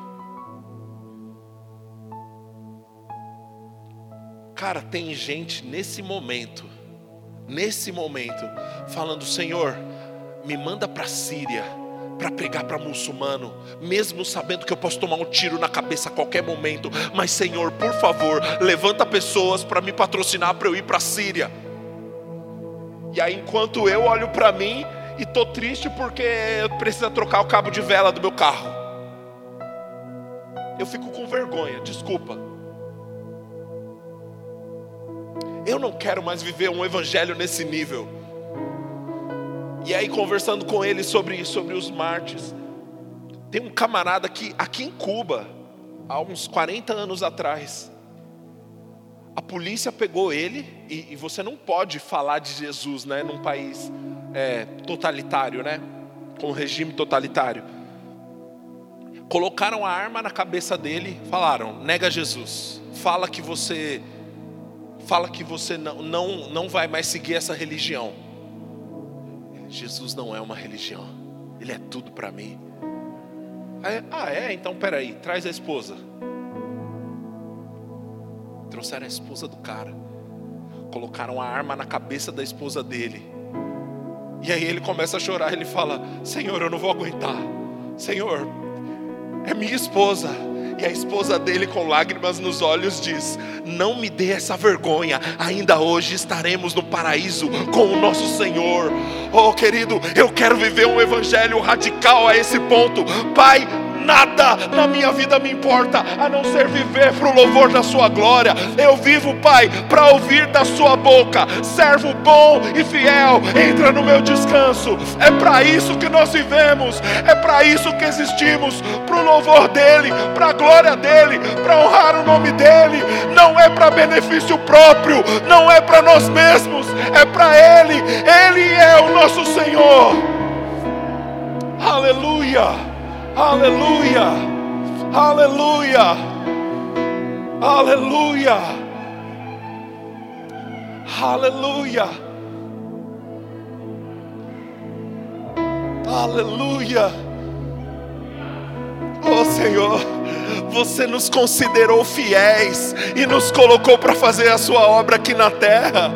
Cara, tem gente nesse momento, nesse momento, falando: Senhor, me manda para Síria para pregar para muçulmano, mesmo sabendo que eu posso tomar um tiro na cabeça a qualquer momento, mas Senhor, por favor, levanta pessoas para me patrocinar para eu ir para Síria. E aí, enquanto eu olho para mim e tô triste porque eu preciso trocar o cabo de vela do meu carro, eu fico com vergonha, desculpa. Eu não quero mais viver um evangelho nesse nível. E aí, conversando com ele sobre, sobre os mártires, tem um camarada que, aqui em Cuba, há uns 40 anos atrás, a polícia pegou ele, e, e você não pode falar de Jesus né, num país é, totalitário, né, com regime totalitário. Colocaram a arma na cabeça dele, falaram: nega Jesus, fala que você, fala que você não, não, não vai mais seguir essa religião. Jesus não é uma religião, Ele é tudo para mim. Ah, é? Então peraí, traz a esposa. Trouxeram a esposa do cara, colocaram a arma na cabeça da esposa dele. E aí ele começa a chorar, ele fala: Senhor, eu não vou aguentar. Senhor, é minha esposa. E a esposa dele, com lágrimas nos olhos, diz: Não me dê essa vergonha, ainda hoje estaremos no paraíso com o nosso Senhor. Oh, querido, eu quero viver um evangelho radical a esse ponto. Pai, nada na minha vida me importa a não ser viver para o louvor da Sua glória. Eu vivo, Pai, para ouvir da Sua boca, servo bom e fiel, entra no meu descanso. É para isso que nós vivemos, é para isso que existimos para o louvor dEle, para a glória dEle, para honrar o nome dEle. Não é para benefício próprio, não é para nós mesmos, é para Ele. Ele é o nosso Senhor. Aleluia. Aleluia, aleluia, aleluia, aleluia, aleluia. Oh Senhor, você nos considerou fiéis e nos colocou para fazer a Sua obra aqui na terra.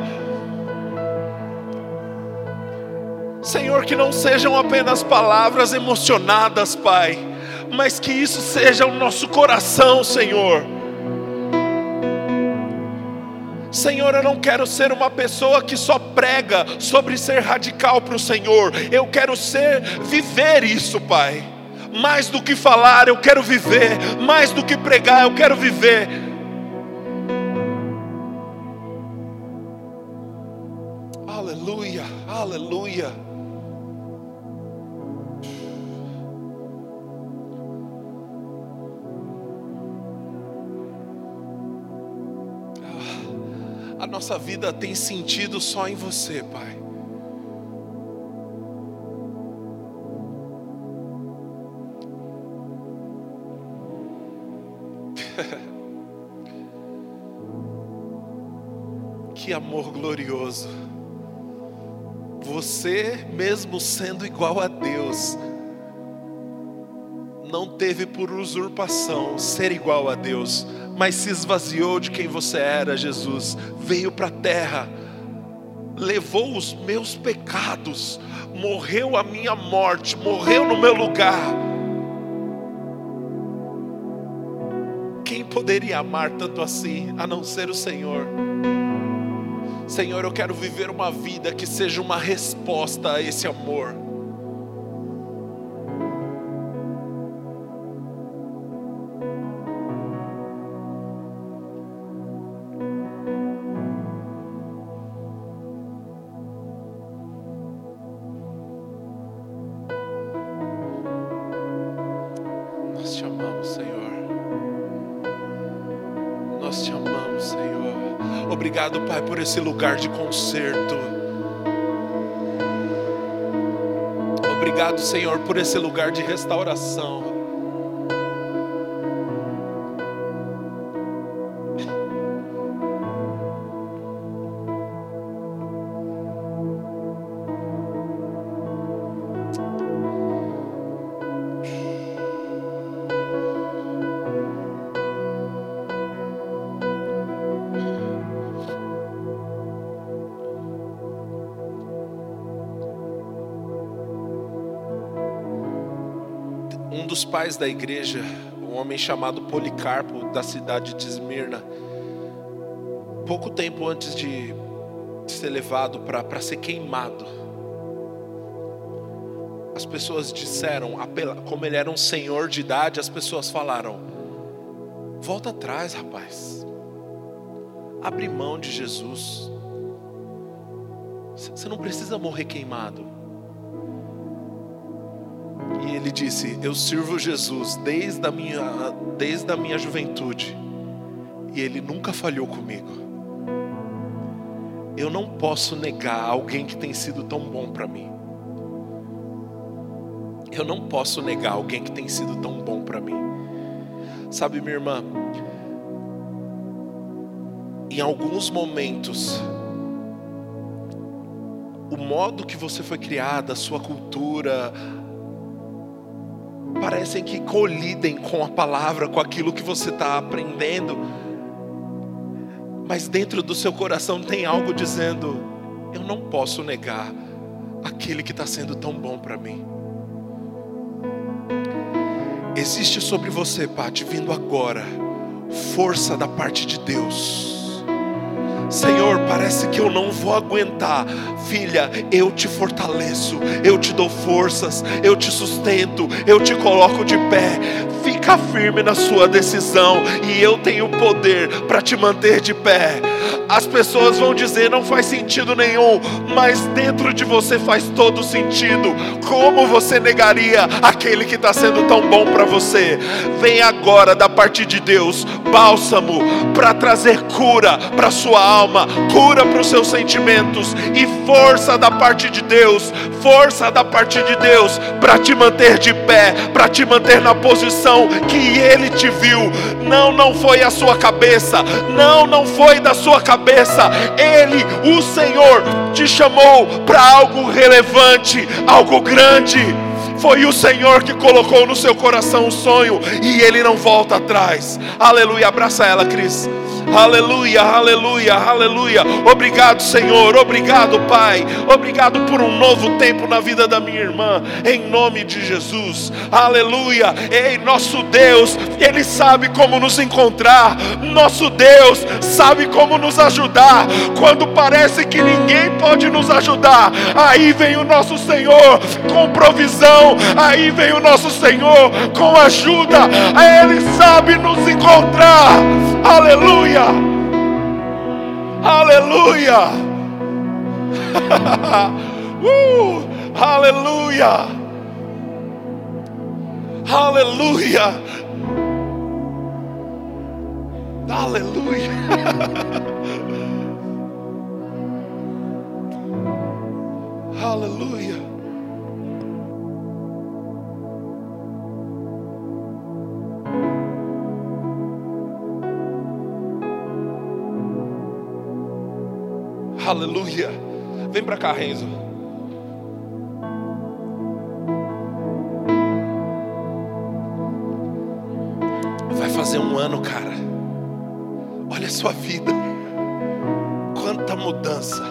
Senhor, que não sejam apenas palavras emocionadas, Pai, mas que isso seja o nosso coração, Senhor. Senhor, eu não quero ser uma pessoa que só prega sobre ser radical para o Senhor. Eu quero ser, viver isso, Pai. Mais do que falar, eu quero viver. Mais do que pregar, eu quero viver. Aleluia, aleluia. A nossa vida tem sentido só em você, Pai. que amor glorioso. Você, mesmo sendo igual a Deus, não teve por usurpação ser igual a Deus, mas se esvaziou de quem você era, Jesus, veio para a terra, levou os meus pecados, morreu a minha morte, morreu no meu lugar. Quem poderia amar tanto assim, a não ser o Senhor? Senhor, eu quero viver uma vida que seja uma resposta a esse amor. Esse lugar de conserto. Obrigado, Senhor, por esse lugar de restauração. Pais da igreja, um homem chamado Policarpo, da cidade de Esmirna, pouco tempo antes de ser levado para ser queimado, as pessoas disseram, como ele era um senhor de idade, as pessoas falaram: volta atrás, rapaz, abre mão de Jesus, você não precisa morrer queimado. E ele disse: Eu sirvo Jesus desde a minha, desde a minha juventude, e ele nunca falhou comigo. Eu não posso negar alguém que tem sido tão bom para mim. Eu não posso negar alguém que tem sido tão bom para mim. Sabe, minha irmã, em alguns momentos, o modo que você foi criada, a sua cultura, parecem que colidem com a palavra, com aquilo que você está aprendendo, mas dentro do seu coração tem algo dizendo: eu não posso negar aquele que está sendo tão bom para mim. Existe sobre você, Pati, vindo agora, força da parte de Deus Senhor, parece que eu não vou aguentar. Filha, eu te fortaleço, eu te dou forças, eu te sustento, eu te coloco de pé. Fica firme na sua decisão e eu tenho poder para te manter de pé. As pessoas vão dizer não faz sentido nenhum, mas dentro de você faz todo sentido. Como você negaria aquele que está sendo tão bom para você? Vem agora da parte de Deus, bálsamo para trazer cura para sua alma, cura para os seus sentimentos e força da parte de Deus, força da parte de Deus para te manter de pé, para te manter na posição que Ele te viu. Não, não foi a sua cabeça, não, não foi da sua cabeça cabeça. Ele, o Senhor, te chamou para algo relevante, algo grande. Foi o Senhor que colocou no seu coração um sonho e ele não volta atrás. Aleluia. Abraça ela, Cris. Aleluia, aleluia, aleluia. Obrigado, Senhor. Obrigado, Pai. Obrigado por um novo tempo na vida da minha irmã. Em nome de Jesus. Aleluia. Ei, nosso Deus, Ele sabe como nos encontrar. Nosso Deus sabe como nos ajudar. Quando parece que ninguém pode nos ajudar, aí vem o nosso Senhor com provisão. Aí vem o nosso Senhor com ajuda. Ele sabe nos encontrar. Aleluia. Aleluia. uh, aleluia. Aleluia. Aleluia. Aleluia. Aleluia. Vem para cá, Renzo. Vai fazer um ano, cara. Olha a sua vida. Quanta mudança.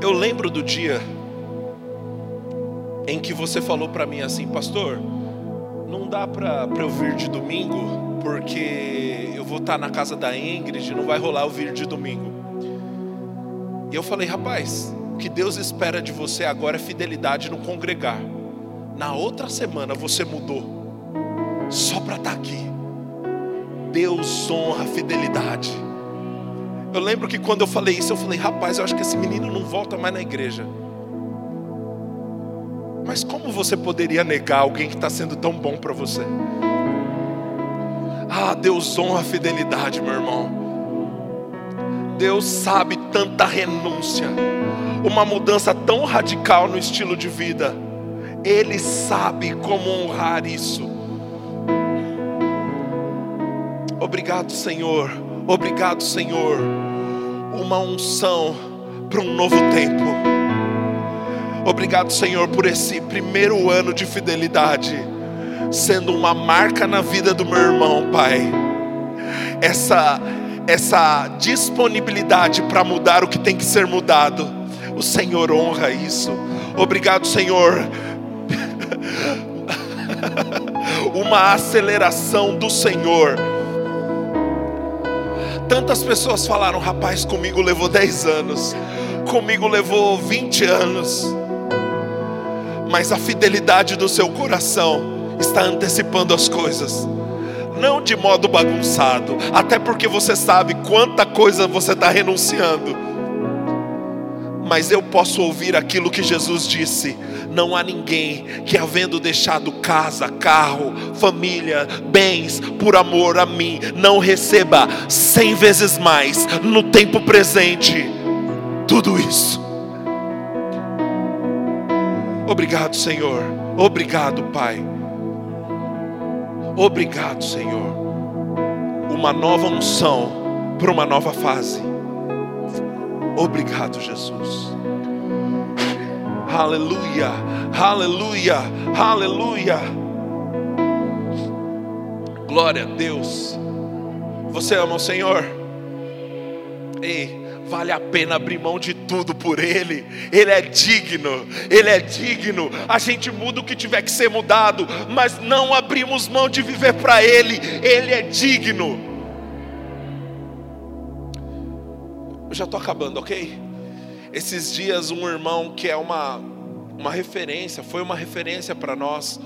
Eu lembro do dia em que você falou para mim assim, pastor, não dá para eu vir de domingo porque eu vou estar na casa da Ingrid, não vai rolar o vídeo de domingo. E eu falei, rapaz, o que Deus espera de você agora é fidelidade no congregar. Na outra semana você mudou, só para estar aqui. Deus honra a fidelidade. Eu lembro que quando eu falei isso, eu falei, rapaz, eu acho que esse menino não volta mais na igreja. Mas como você poderia negar alguém que está sendo tão bom para você? Ah, Deus honra a fidelidade, meu irmão. Deus sabe tanta renúncia, uma mudança tão radical no estilo de vida. Ele sabe como honrar isso. Obrigado, Senhor. Obrigado, Senhor. Uma unção para um novo tempo. Obrigado, Senhor, por esse primeiro ano de fidelidade sendo uma marca na vida do meu irmão, Pai. Essa essa disponibilidade para mudar o que tem que ser mudado. O Senhor honra isso. Obrigado, Senhor, uma aceleração do Senhor. Tantas pessoas falaram, rapaz, comigo levou 10 anos, comigo levou 20 anos, mas a fidelidade do seu coração está antecipando as coisas não de modo bagunçado, até porque você sabe quanta coisa você está renunciando. Mas eu posso ouvir aquilo que Jesus disse: não há ninguém que, havendo deixado casa, carro, família, bens, por amor a mim, não receba cem vezes mais no tempo presente tudo isso. Obrigado, Senhor. Obrigado, Pai. Obrigado, Senhor. Uma nova unção para uma nova fase. Obrigado, Jesus. Aleluia, aleluia, aleluia. Glória a Deus. Você ama o Senhor? Ei, vale a pena abrir mão de tudo por Ele. Ele é digno, Ele é digno. A gente muda o que tiver que ser mudado, mas não abrimos mão de viver para Ele. Ele é digno. Eu já estou acabando, ok? Esses dias, um irmão que é uma, uma referência, foi uma referência para nós.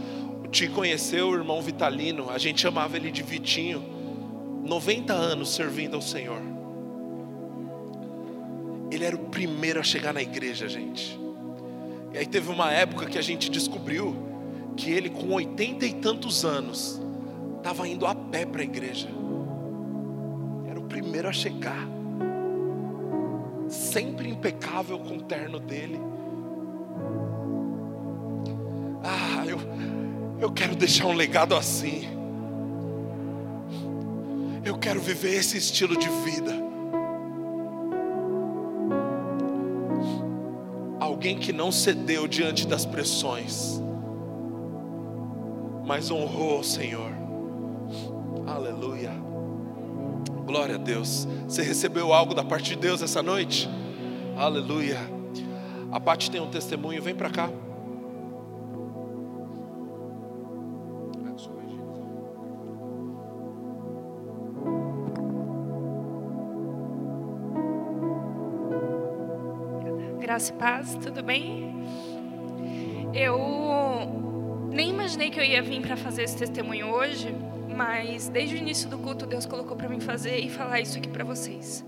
Te conheceu o irmão Vitalino, a gente chamava ele de Vitinho. 90 anos servindo ao Senhor. Ele era o primeiro a chegar na igreja, gente. E aí teve uma época que a gente descobriu que ele, com oitenta e tantos anos, estava indo a pé para a igreja. Era o primeiro a chegar. Sempre impecável com o terno dele. Ah, eu, eu quero deixar um legado assim. Eu quero viver esse estilo de vida. Alguém que não cedeu diante das pressões, mas honrou o Senhor. Aleluia. Glória a Deus. Você recebeu algo da parte de Deus essa noite? Aleluia. A Paty tem um testemunho, vem para cá. Graça e paz, tudo bem? Eu nem imaginei que eu ia vir para fazer esse testemunho hoje, mas desde o início do culto Deus colocou para mim fazer e falar isso aqui para vocês.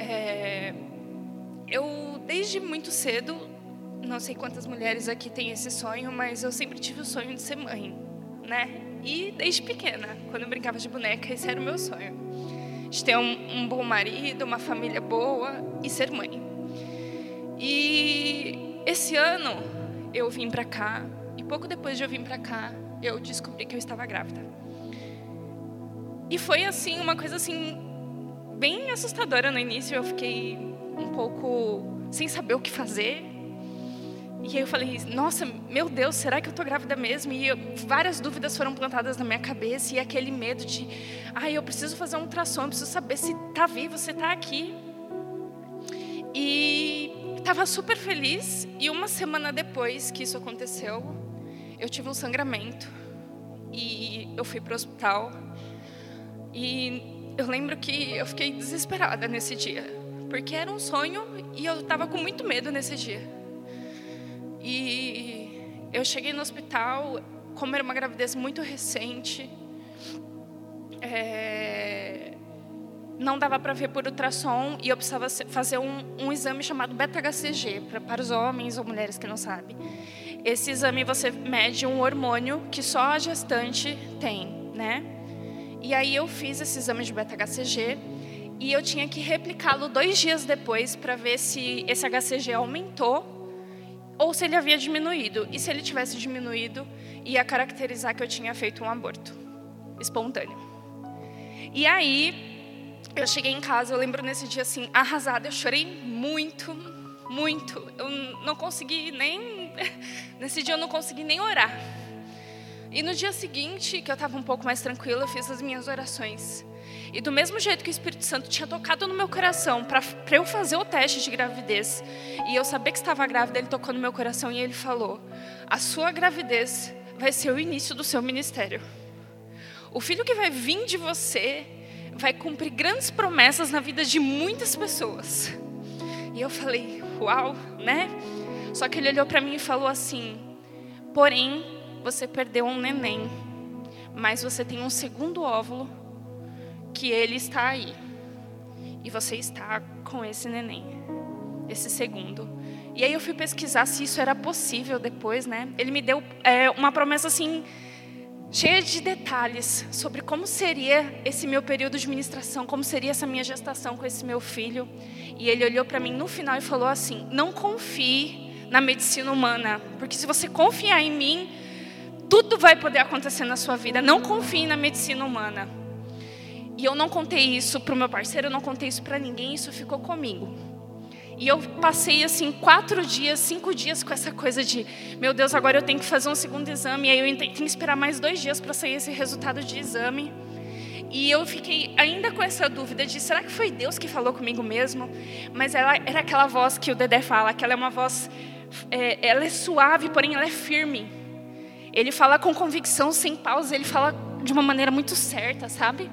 É, eu desde muito cedo, não sei quantas mulheres aqui têm esse sonho, mas eu sempre tive o sonho de ser mãe, né? E desde pequena, quando eu brincava de boneca, esse era o meu sonho. De ter um, um bom marido, uma família boa e ser mãe. E esse ano eu vim para cá e pouco depois de eu vir para cá, eu descobri que eu estava grávida. E foi assim uma coisa assim bem assustadora no início, eu fiquei um pouco sem saber o que fazer. E aí eu falei, nossa, meu Deus, será que eu estou grávida mesmo? E eu, várias dúvidas foram plantadas na minha cabeça e aquele medo de, ai, eu preciso fazer um ultrassom, preciso saber se está vivo, se está aqui. E estava super feliz e uma semana depois que isso aconteceu, eu tive um sangramento e eu fui para o hospital. E eu lembro que eu fiquei desesperada nesse dia, porque era um sonho e eu estava com muito medo nesse dia. E eu cheguei no hospital, como era uma gravidez muito recente, é, não dava para ver por ultrassom e eu precisava fazer um, um exame chamado beta-HCG, pra, para os homens ou mulheres que não sabem. Esse exame você mede um hormônio que só a gestante tem, né? E aí eu fiz esse exame de beta-HCG e eu tinha que replicá-lo dois dias depois para ver se esse HCG aumentou ou se ele havia diminuído. E se ele tivesse diminuído, ia caracterizar que eu tinha feito um aborto espontâneo. E aí eu cheguei em casa, eu lembro nesse dia assim, arrasada, eu chorei muito, muito. Eu não consegui nem. Nesse dia eu não consegui nem orar. E no dia seguinte, que eu estava um pouco mais tranquila, eu fiz as minhas orações. E do mesmo jeito que o Espírito Santo tinha tocado no meu coração para eu fazer o teste de gravidez, e eu saber que estava grávida, ele tocou no meu coração e ele falou: A sua gravidez vai ser o início do seu ministério. O filho que vai vir de você vai cumprir grandes promessas na vida de muitas pessoas. E eu falei: Uau, né? Só que ele olhou para mim e falou assim: Porém, você perdeu um neném, mas você tem um segundo óvulo que ele está aí. E você está com esse neném, esse segundo. E aí eu fui pesquisar se isso era possível depois, né? Ele me deu é, uma promessa assim cheia de detalhes sobre como seria esse meu período de ministração, como seria essa minha gestação com esse meu filho. E ele olhou para mim no final e falou assim: "Não confie na medicina humana, porque se você confiar em mim, tudo vai poder acontecer na sua vida. Não confie na medicina humana." E eu não contei isso para o meu parceiro, eu não contei isso para ninguém, isso ficou comigo. E eu passei assim quatro dias, cinco dias com essa coisa de, meu Deus, agora eu tenho que fazer um segundo exame. E aí eu tenho que esperar mais dois dias para sair esse resultado de exame. E eu fiquei ainda com essa dúvida de, será que foi Deus que falou comigo mesmo? Mas ela era aquela voz que o Dedé fala, que ela é uma voz, é, ela é suave, porém ela é firme. Ele fala com convicção, sem pausa, ele fala de uma maneira muito certa, sabe?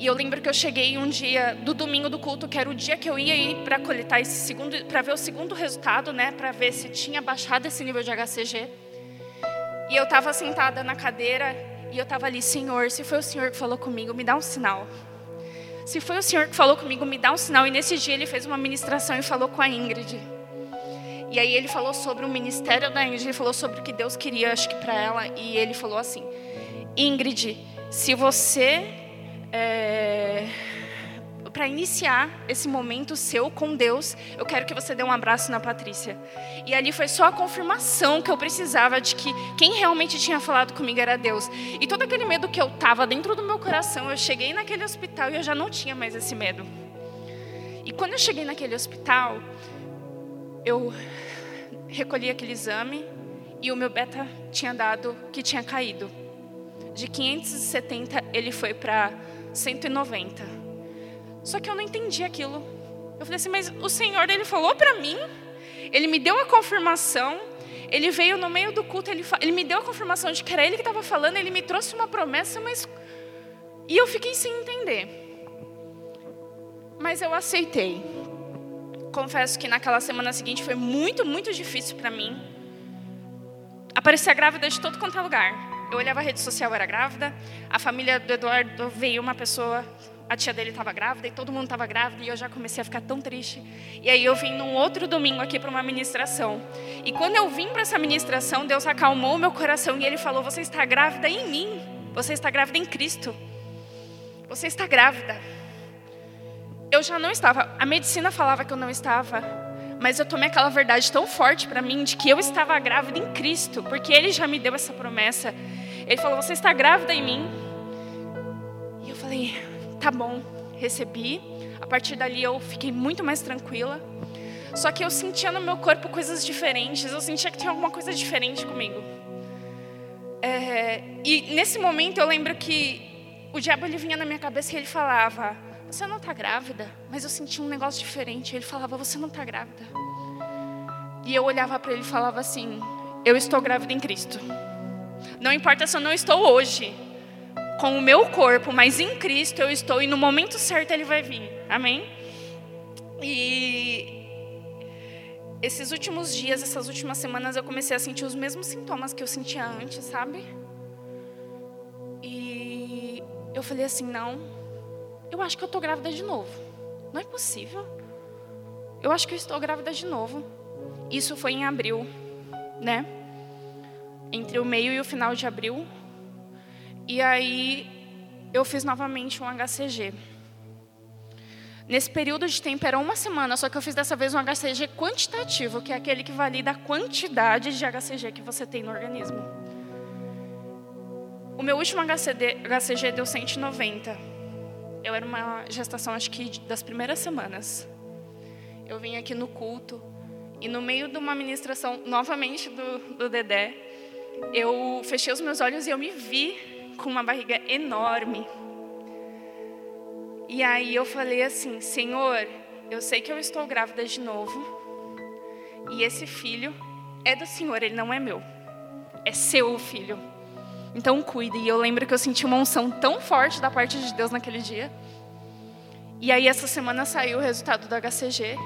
E eu lembro que eu cheguei um dia do domingo do culto, que era o dia que eu ia ir para coletar esse segundo, para ver o segundo resultado, né, para ver se tinha baixado esse nível de HCG. E eu estava sentada na cadeira e eu estava ali, Senhor, se foi o Senhor que falou comigo, me dá um sinal. Se foi o Senhor que falou comigo, me dá um sinal. E nesse dia ele fez uma ministração e falou com a Ingrid. E aí ele falou sobre o ministério da Ingrid, ele falou sobre o que Deus queria, acho que para ela, e ele falou assim: Ingrid, se você é, para iniciar esse momento seu com Deus, eu quero que você dê um abraço na Patrícia. E ali foi só a confirmação que eu precisava de que quem realmente tinha falado comigo era Deus. E todo aquele medo que eu tava dentro do meu coração, eu cheguei naquele hospital e eu já não tinha mais esse medo. E quando eu cheguei naquele hospital, eu recolhi aquele exame e o meu beta tinha dado que tinha caído. De 570 ele foi para 190. Só que eu não entendi aquilo. Eu falei assim, mas o Senhor, Ele falou para mim, Ele me deu a confirmação, Ele veio no meio do culto, Ele, ele me deu a confirmação de que era Ele que estava falando, Ele me trouxe uma promessa, mas... E eu fiquei sem entender. Mas eu aceitei. Confesso que naquela semana seguinte foi muito, muito difícil para mim. Aparecia grávida de todo quanto é lugar. Eu olhava a rede social, era grávida. A família do Eduardo veio uma pessoa, a tia dele estava grávida e todo mundo estava grávida e eu já comecei a ficar tão triste. E aí eu vim num outro domingo aqui para uma ministração. E quando eu vim para essa ministração, Deus acalmou meu coração e ele falou: "Você está grávida em mim. Você está grávida em Cristo. Você está grávida." Eu já não estava. A medicina falava que eu não estava, mas eu tomei aquela verdade tão forte para mim de que eu estava grávida em Cristo, porque Ele já me deu essa promessa. Ele falou: Você está grávida em mim? E eu falei: Tá bom, recebi. A partir dali eu fiquei muito mais tranquila. Só que eu sentia no meu corpo coisas diferentes. Eu sentia que tinha alguma coisa diferente comigo. É, e nesse momento eu lembro que o diabo ele vinha na minha cabeça e ele falava: Você não está grávida? Mas eu sentia um negócio diferente. Ele falava: Você não está grávida. E eu olhava para ele e falava assim: Eu estou grávida em Cristo. Não importa se eu não estou hoje com o meu corpo, mas em Cristo eu estou e no momento certo ele vai vir. Amém? E esses últimos dias, essas últimas semanas, eu comecei a sentir os mesmos sintomas que eu sentia antes, sabe? E eu falei assim: não, eu acho que eu estou grávida de novo. Não é possível. Eu acho que eu estou grávida de novo. Isso foi em abril, né? Entre o meio e o final de abril. E aí eu fiz novamente um HCG. Nesse período de tempo era uma semana, só que eu fiz dessa vez um HCG quantitativo, que é aquele que valida a quantidade de HCG que você tem no organismo. O meu último HCD, HCG deu 190. Eu era uma gestação, acho que das primeiras semanas. Eu vim aqui no culto e no meio de uma ministração novamente do, do Dedé, eu fechei os meus olhos e eu me vi com uma barriga enorme. E aí eu falei assim: Senhor, eu sei que eu estou grávida de novo. E esse filho é do Senhor, ele não é meu. É seu filho. Então cuide. E eu lembro que eu senti uma unção tão forte da parte de Deus naquele dia. E aí essa semana saiu o resultado do HCG.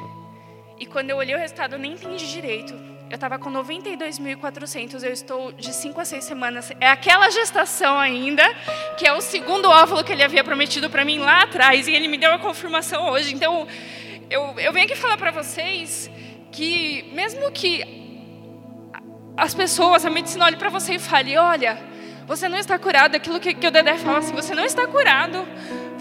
E quando eu olhei o resultado, eu nem entendi direito. Eu estava com 92.400, eu estou de 5 a 6 semanas. É aquela gestação ainda, que é o segundo óvulo que ele havia prometido para mim lá atrás, e ele me deu a confirmação hoje. Então, eu, eu venho aqui falar para vocês que, mesmo que as pessoas, a medicina olhe para você e fale: olha, você não está curado, aquilo que, que o Dedé fala assim, você não está curado.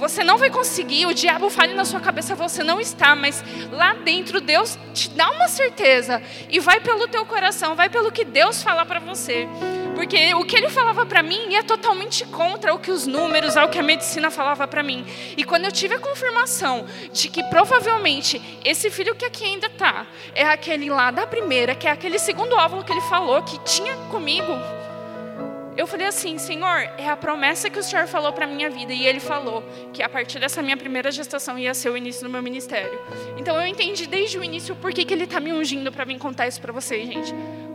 Você não vai conseguir, o diabo fale na sua cabeça, você não está, mas lá dentro Deus te dá uma certeza e vai pelo teu coração, vai pelo que Deus fala para você. Porque o que ele falava para mim ia totalmente contra o que os números, o que a medicina falava para mim. E quando eu tive a confirmação de que provavelmente esse filho que aqui ainda está é aquele lá da primeira, que é aquele segundo óvulo que ele falou que tinha comigo, eu falei assim, Senhor, é a promessa que o Senhor falou para minha vida e Ele falou que a partir dessa minha primeira gestação ia ser o início do meu ministério. Então eu entendi desde o início por que, que Ele está me ungindo para vir contar isso para vocês, gente.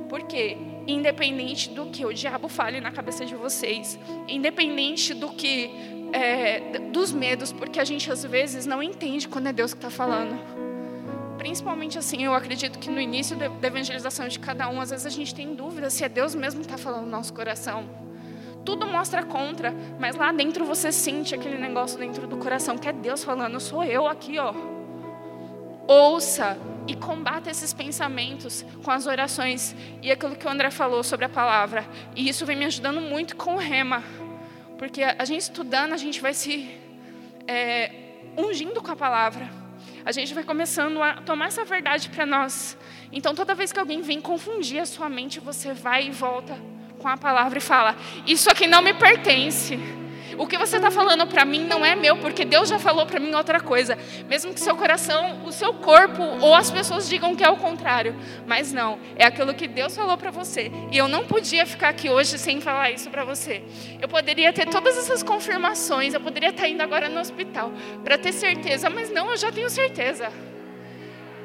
Porque independente do que o diabo fale na cabeça de vocês, independente do que é, dos medos, porque a gente às vezes não entende quando é Deus que está falando principalmente assim, eu acredito que no início da evangelização de cada um, às vezes a gente tem dúvida se é Deus mesmo que está falando no nosso coração. Tudo mostra contra, mas lá dentro você sente aquele negócio dentro do coração que é Deus falando, sou eu aqui, ó. Ouça e combata esses pensamentos com as orações e aquilo que o André falou sobre a palavra. E isso vem me ajudando muito com o rema, porque a gente estudando, a gente vai se é, ungindo com a palavra a gente vai começando a tomar essa verdade para nós. Então, toda vez que alguém vem confundir a sua mente, você vai e volta com a palavra e fala: Isso aqui não me pertence. O que você está falando para mim não é meu, porque Deus já falou para mim outra coisa. Mesmo que seu coração, o seu corpo ou as pessoas digam que é o contrário. Mas não, é aquilo que Deus falou para você. E eu não podia ficar aqui hoje sem falar isso para você. Eu poderia ter todas essas confirmações, eu poderia estar indo agora no hospital para ter certeza, mas não, eu já tenho certeza.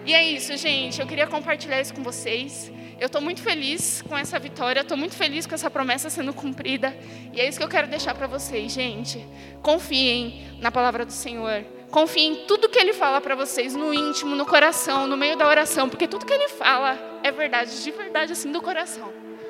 E é isso, gente. Eu queria compartilhar isso com vocês. Eu estou muito feliz com essa vitória, estou muito feliz com essa promessa sendo cumprida. E é isso que eu quero deixar para vocês, gente. Confiem na palavra do Senhor. Confiem em tudo que Ele fala para vocês, no íntimo, no coração, no meio da oração, porque tudo que Ele fala é verdade, de verdade, assim, do coração.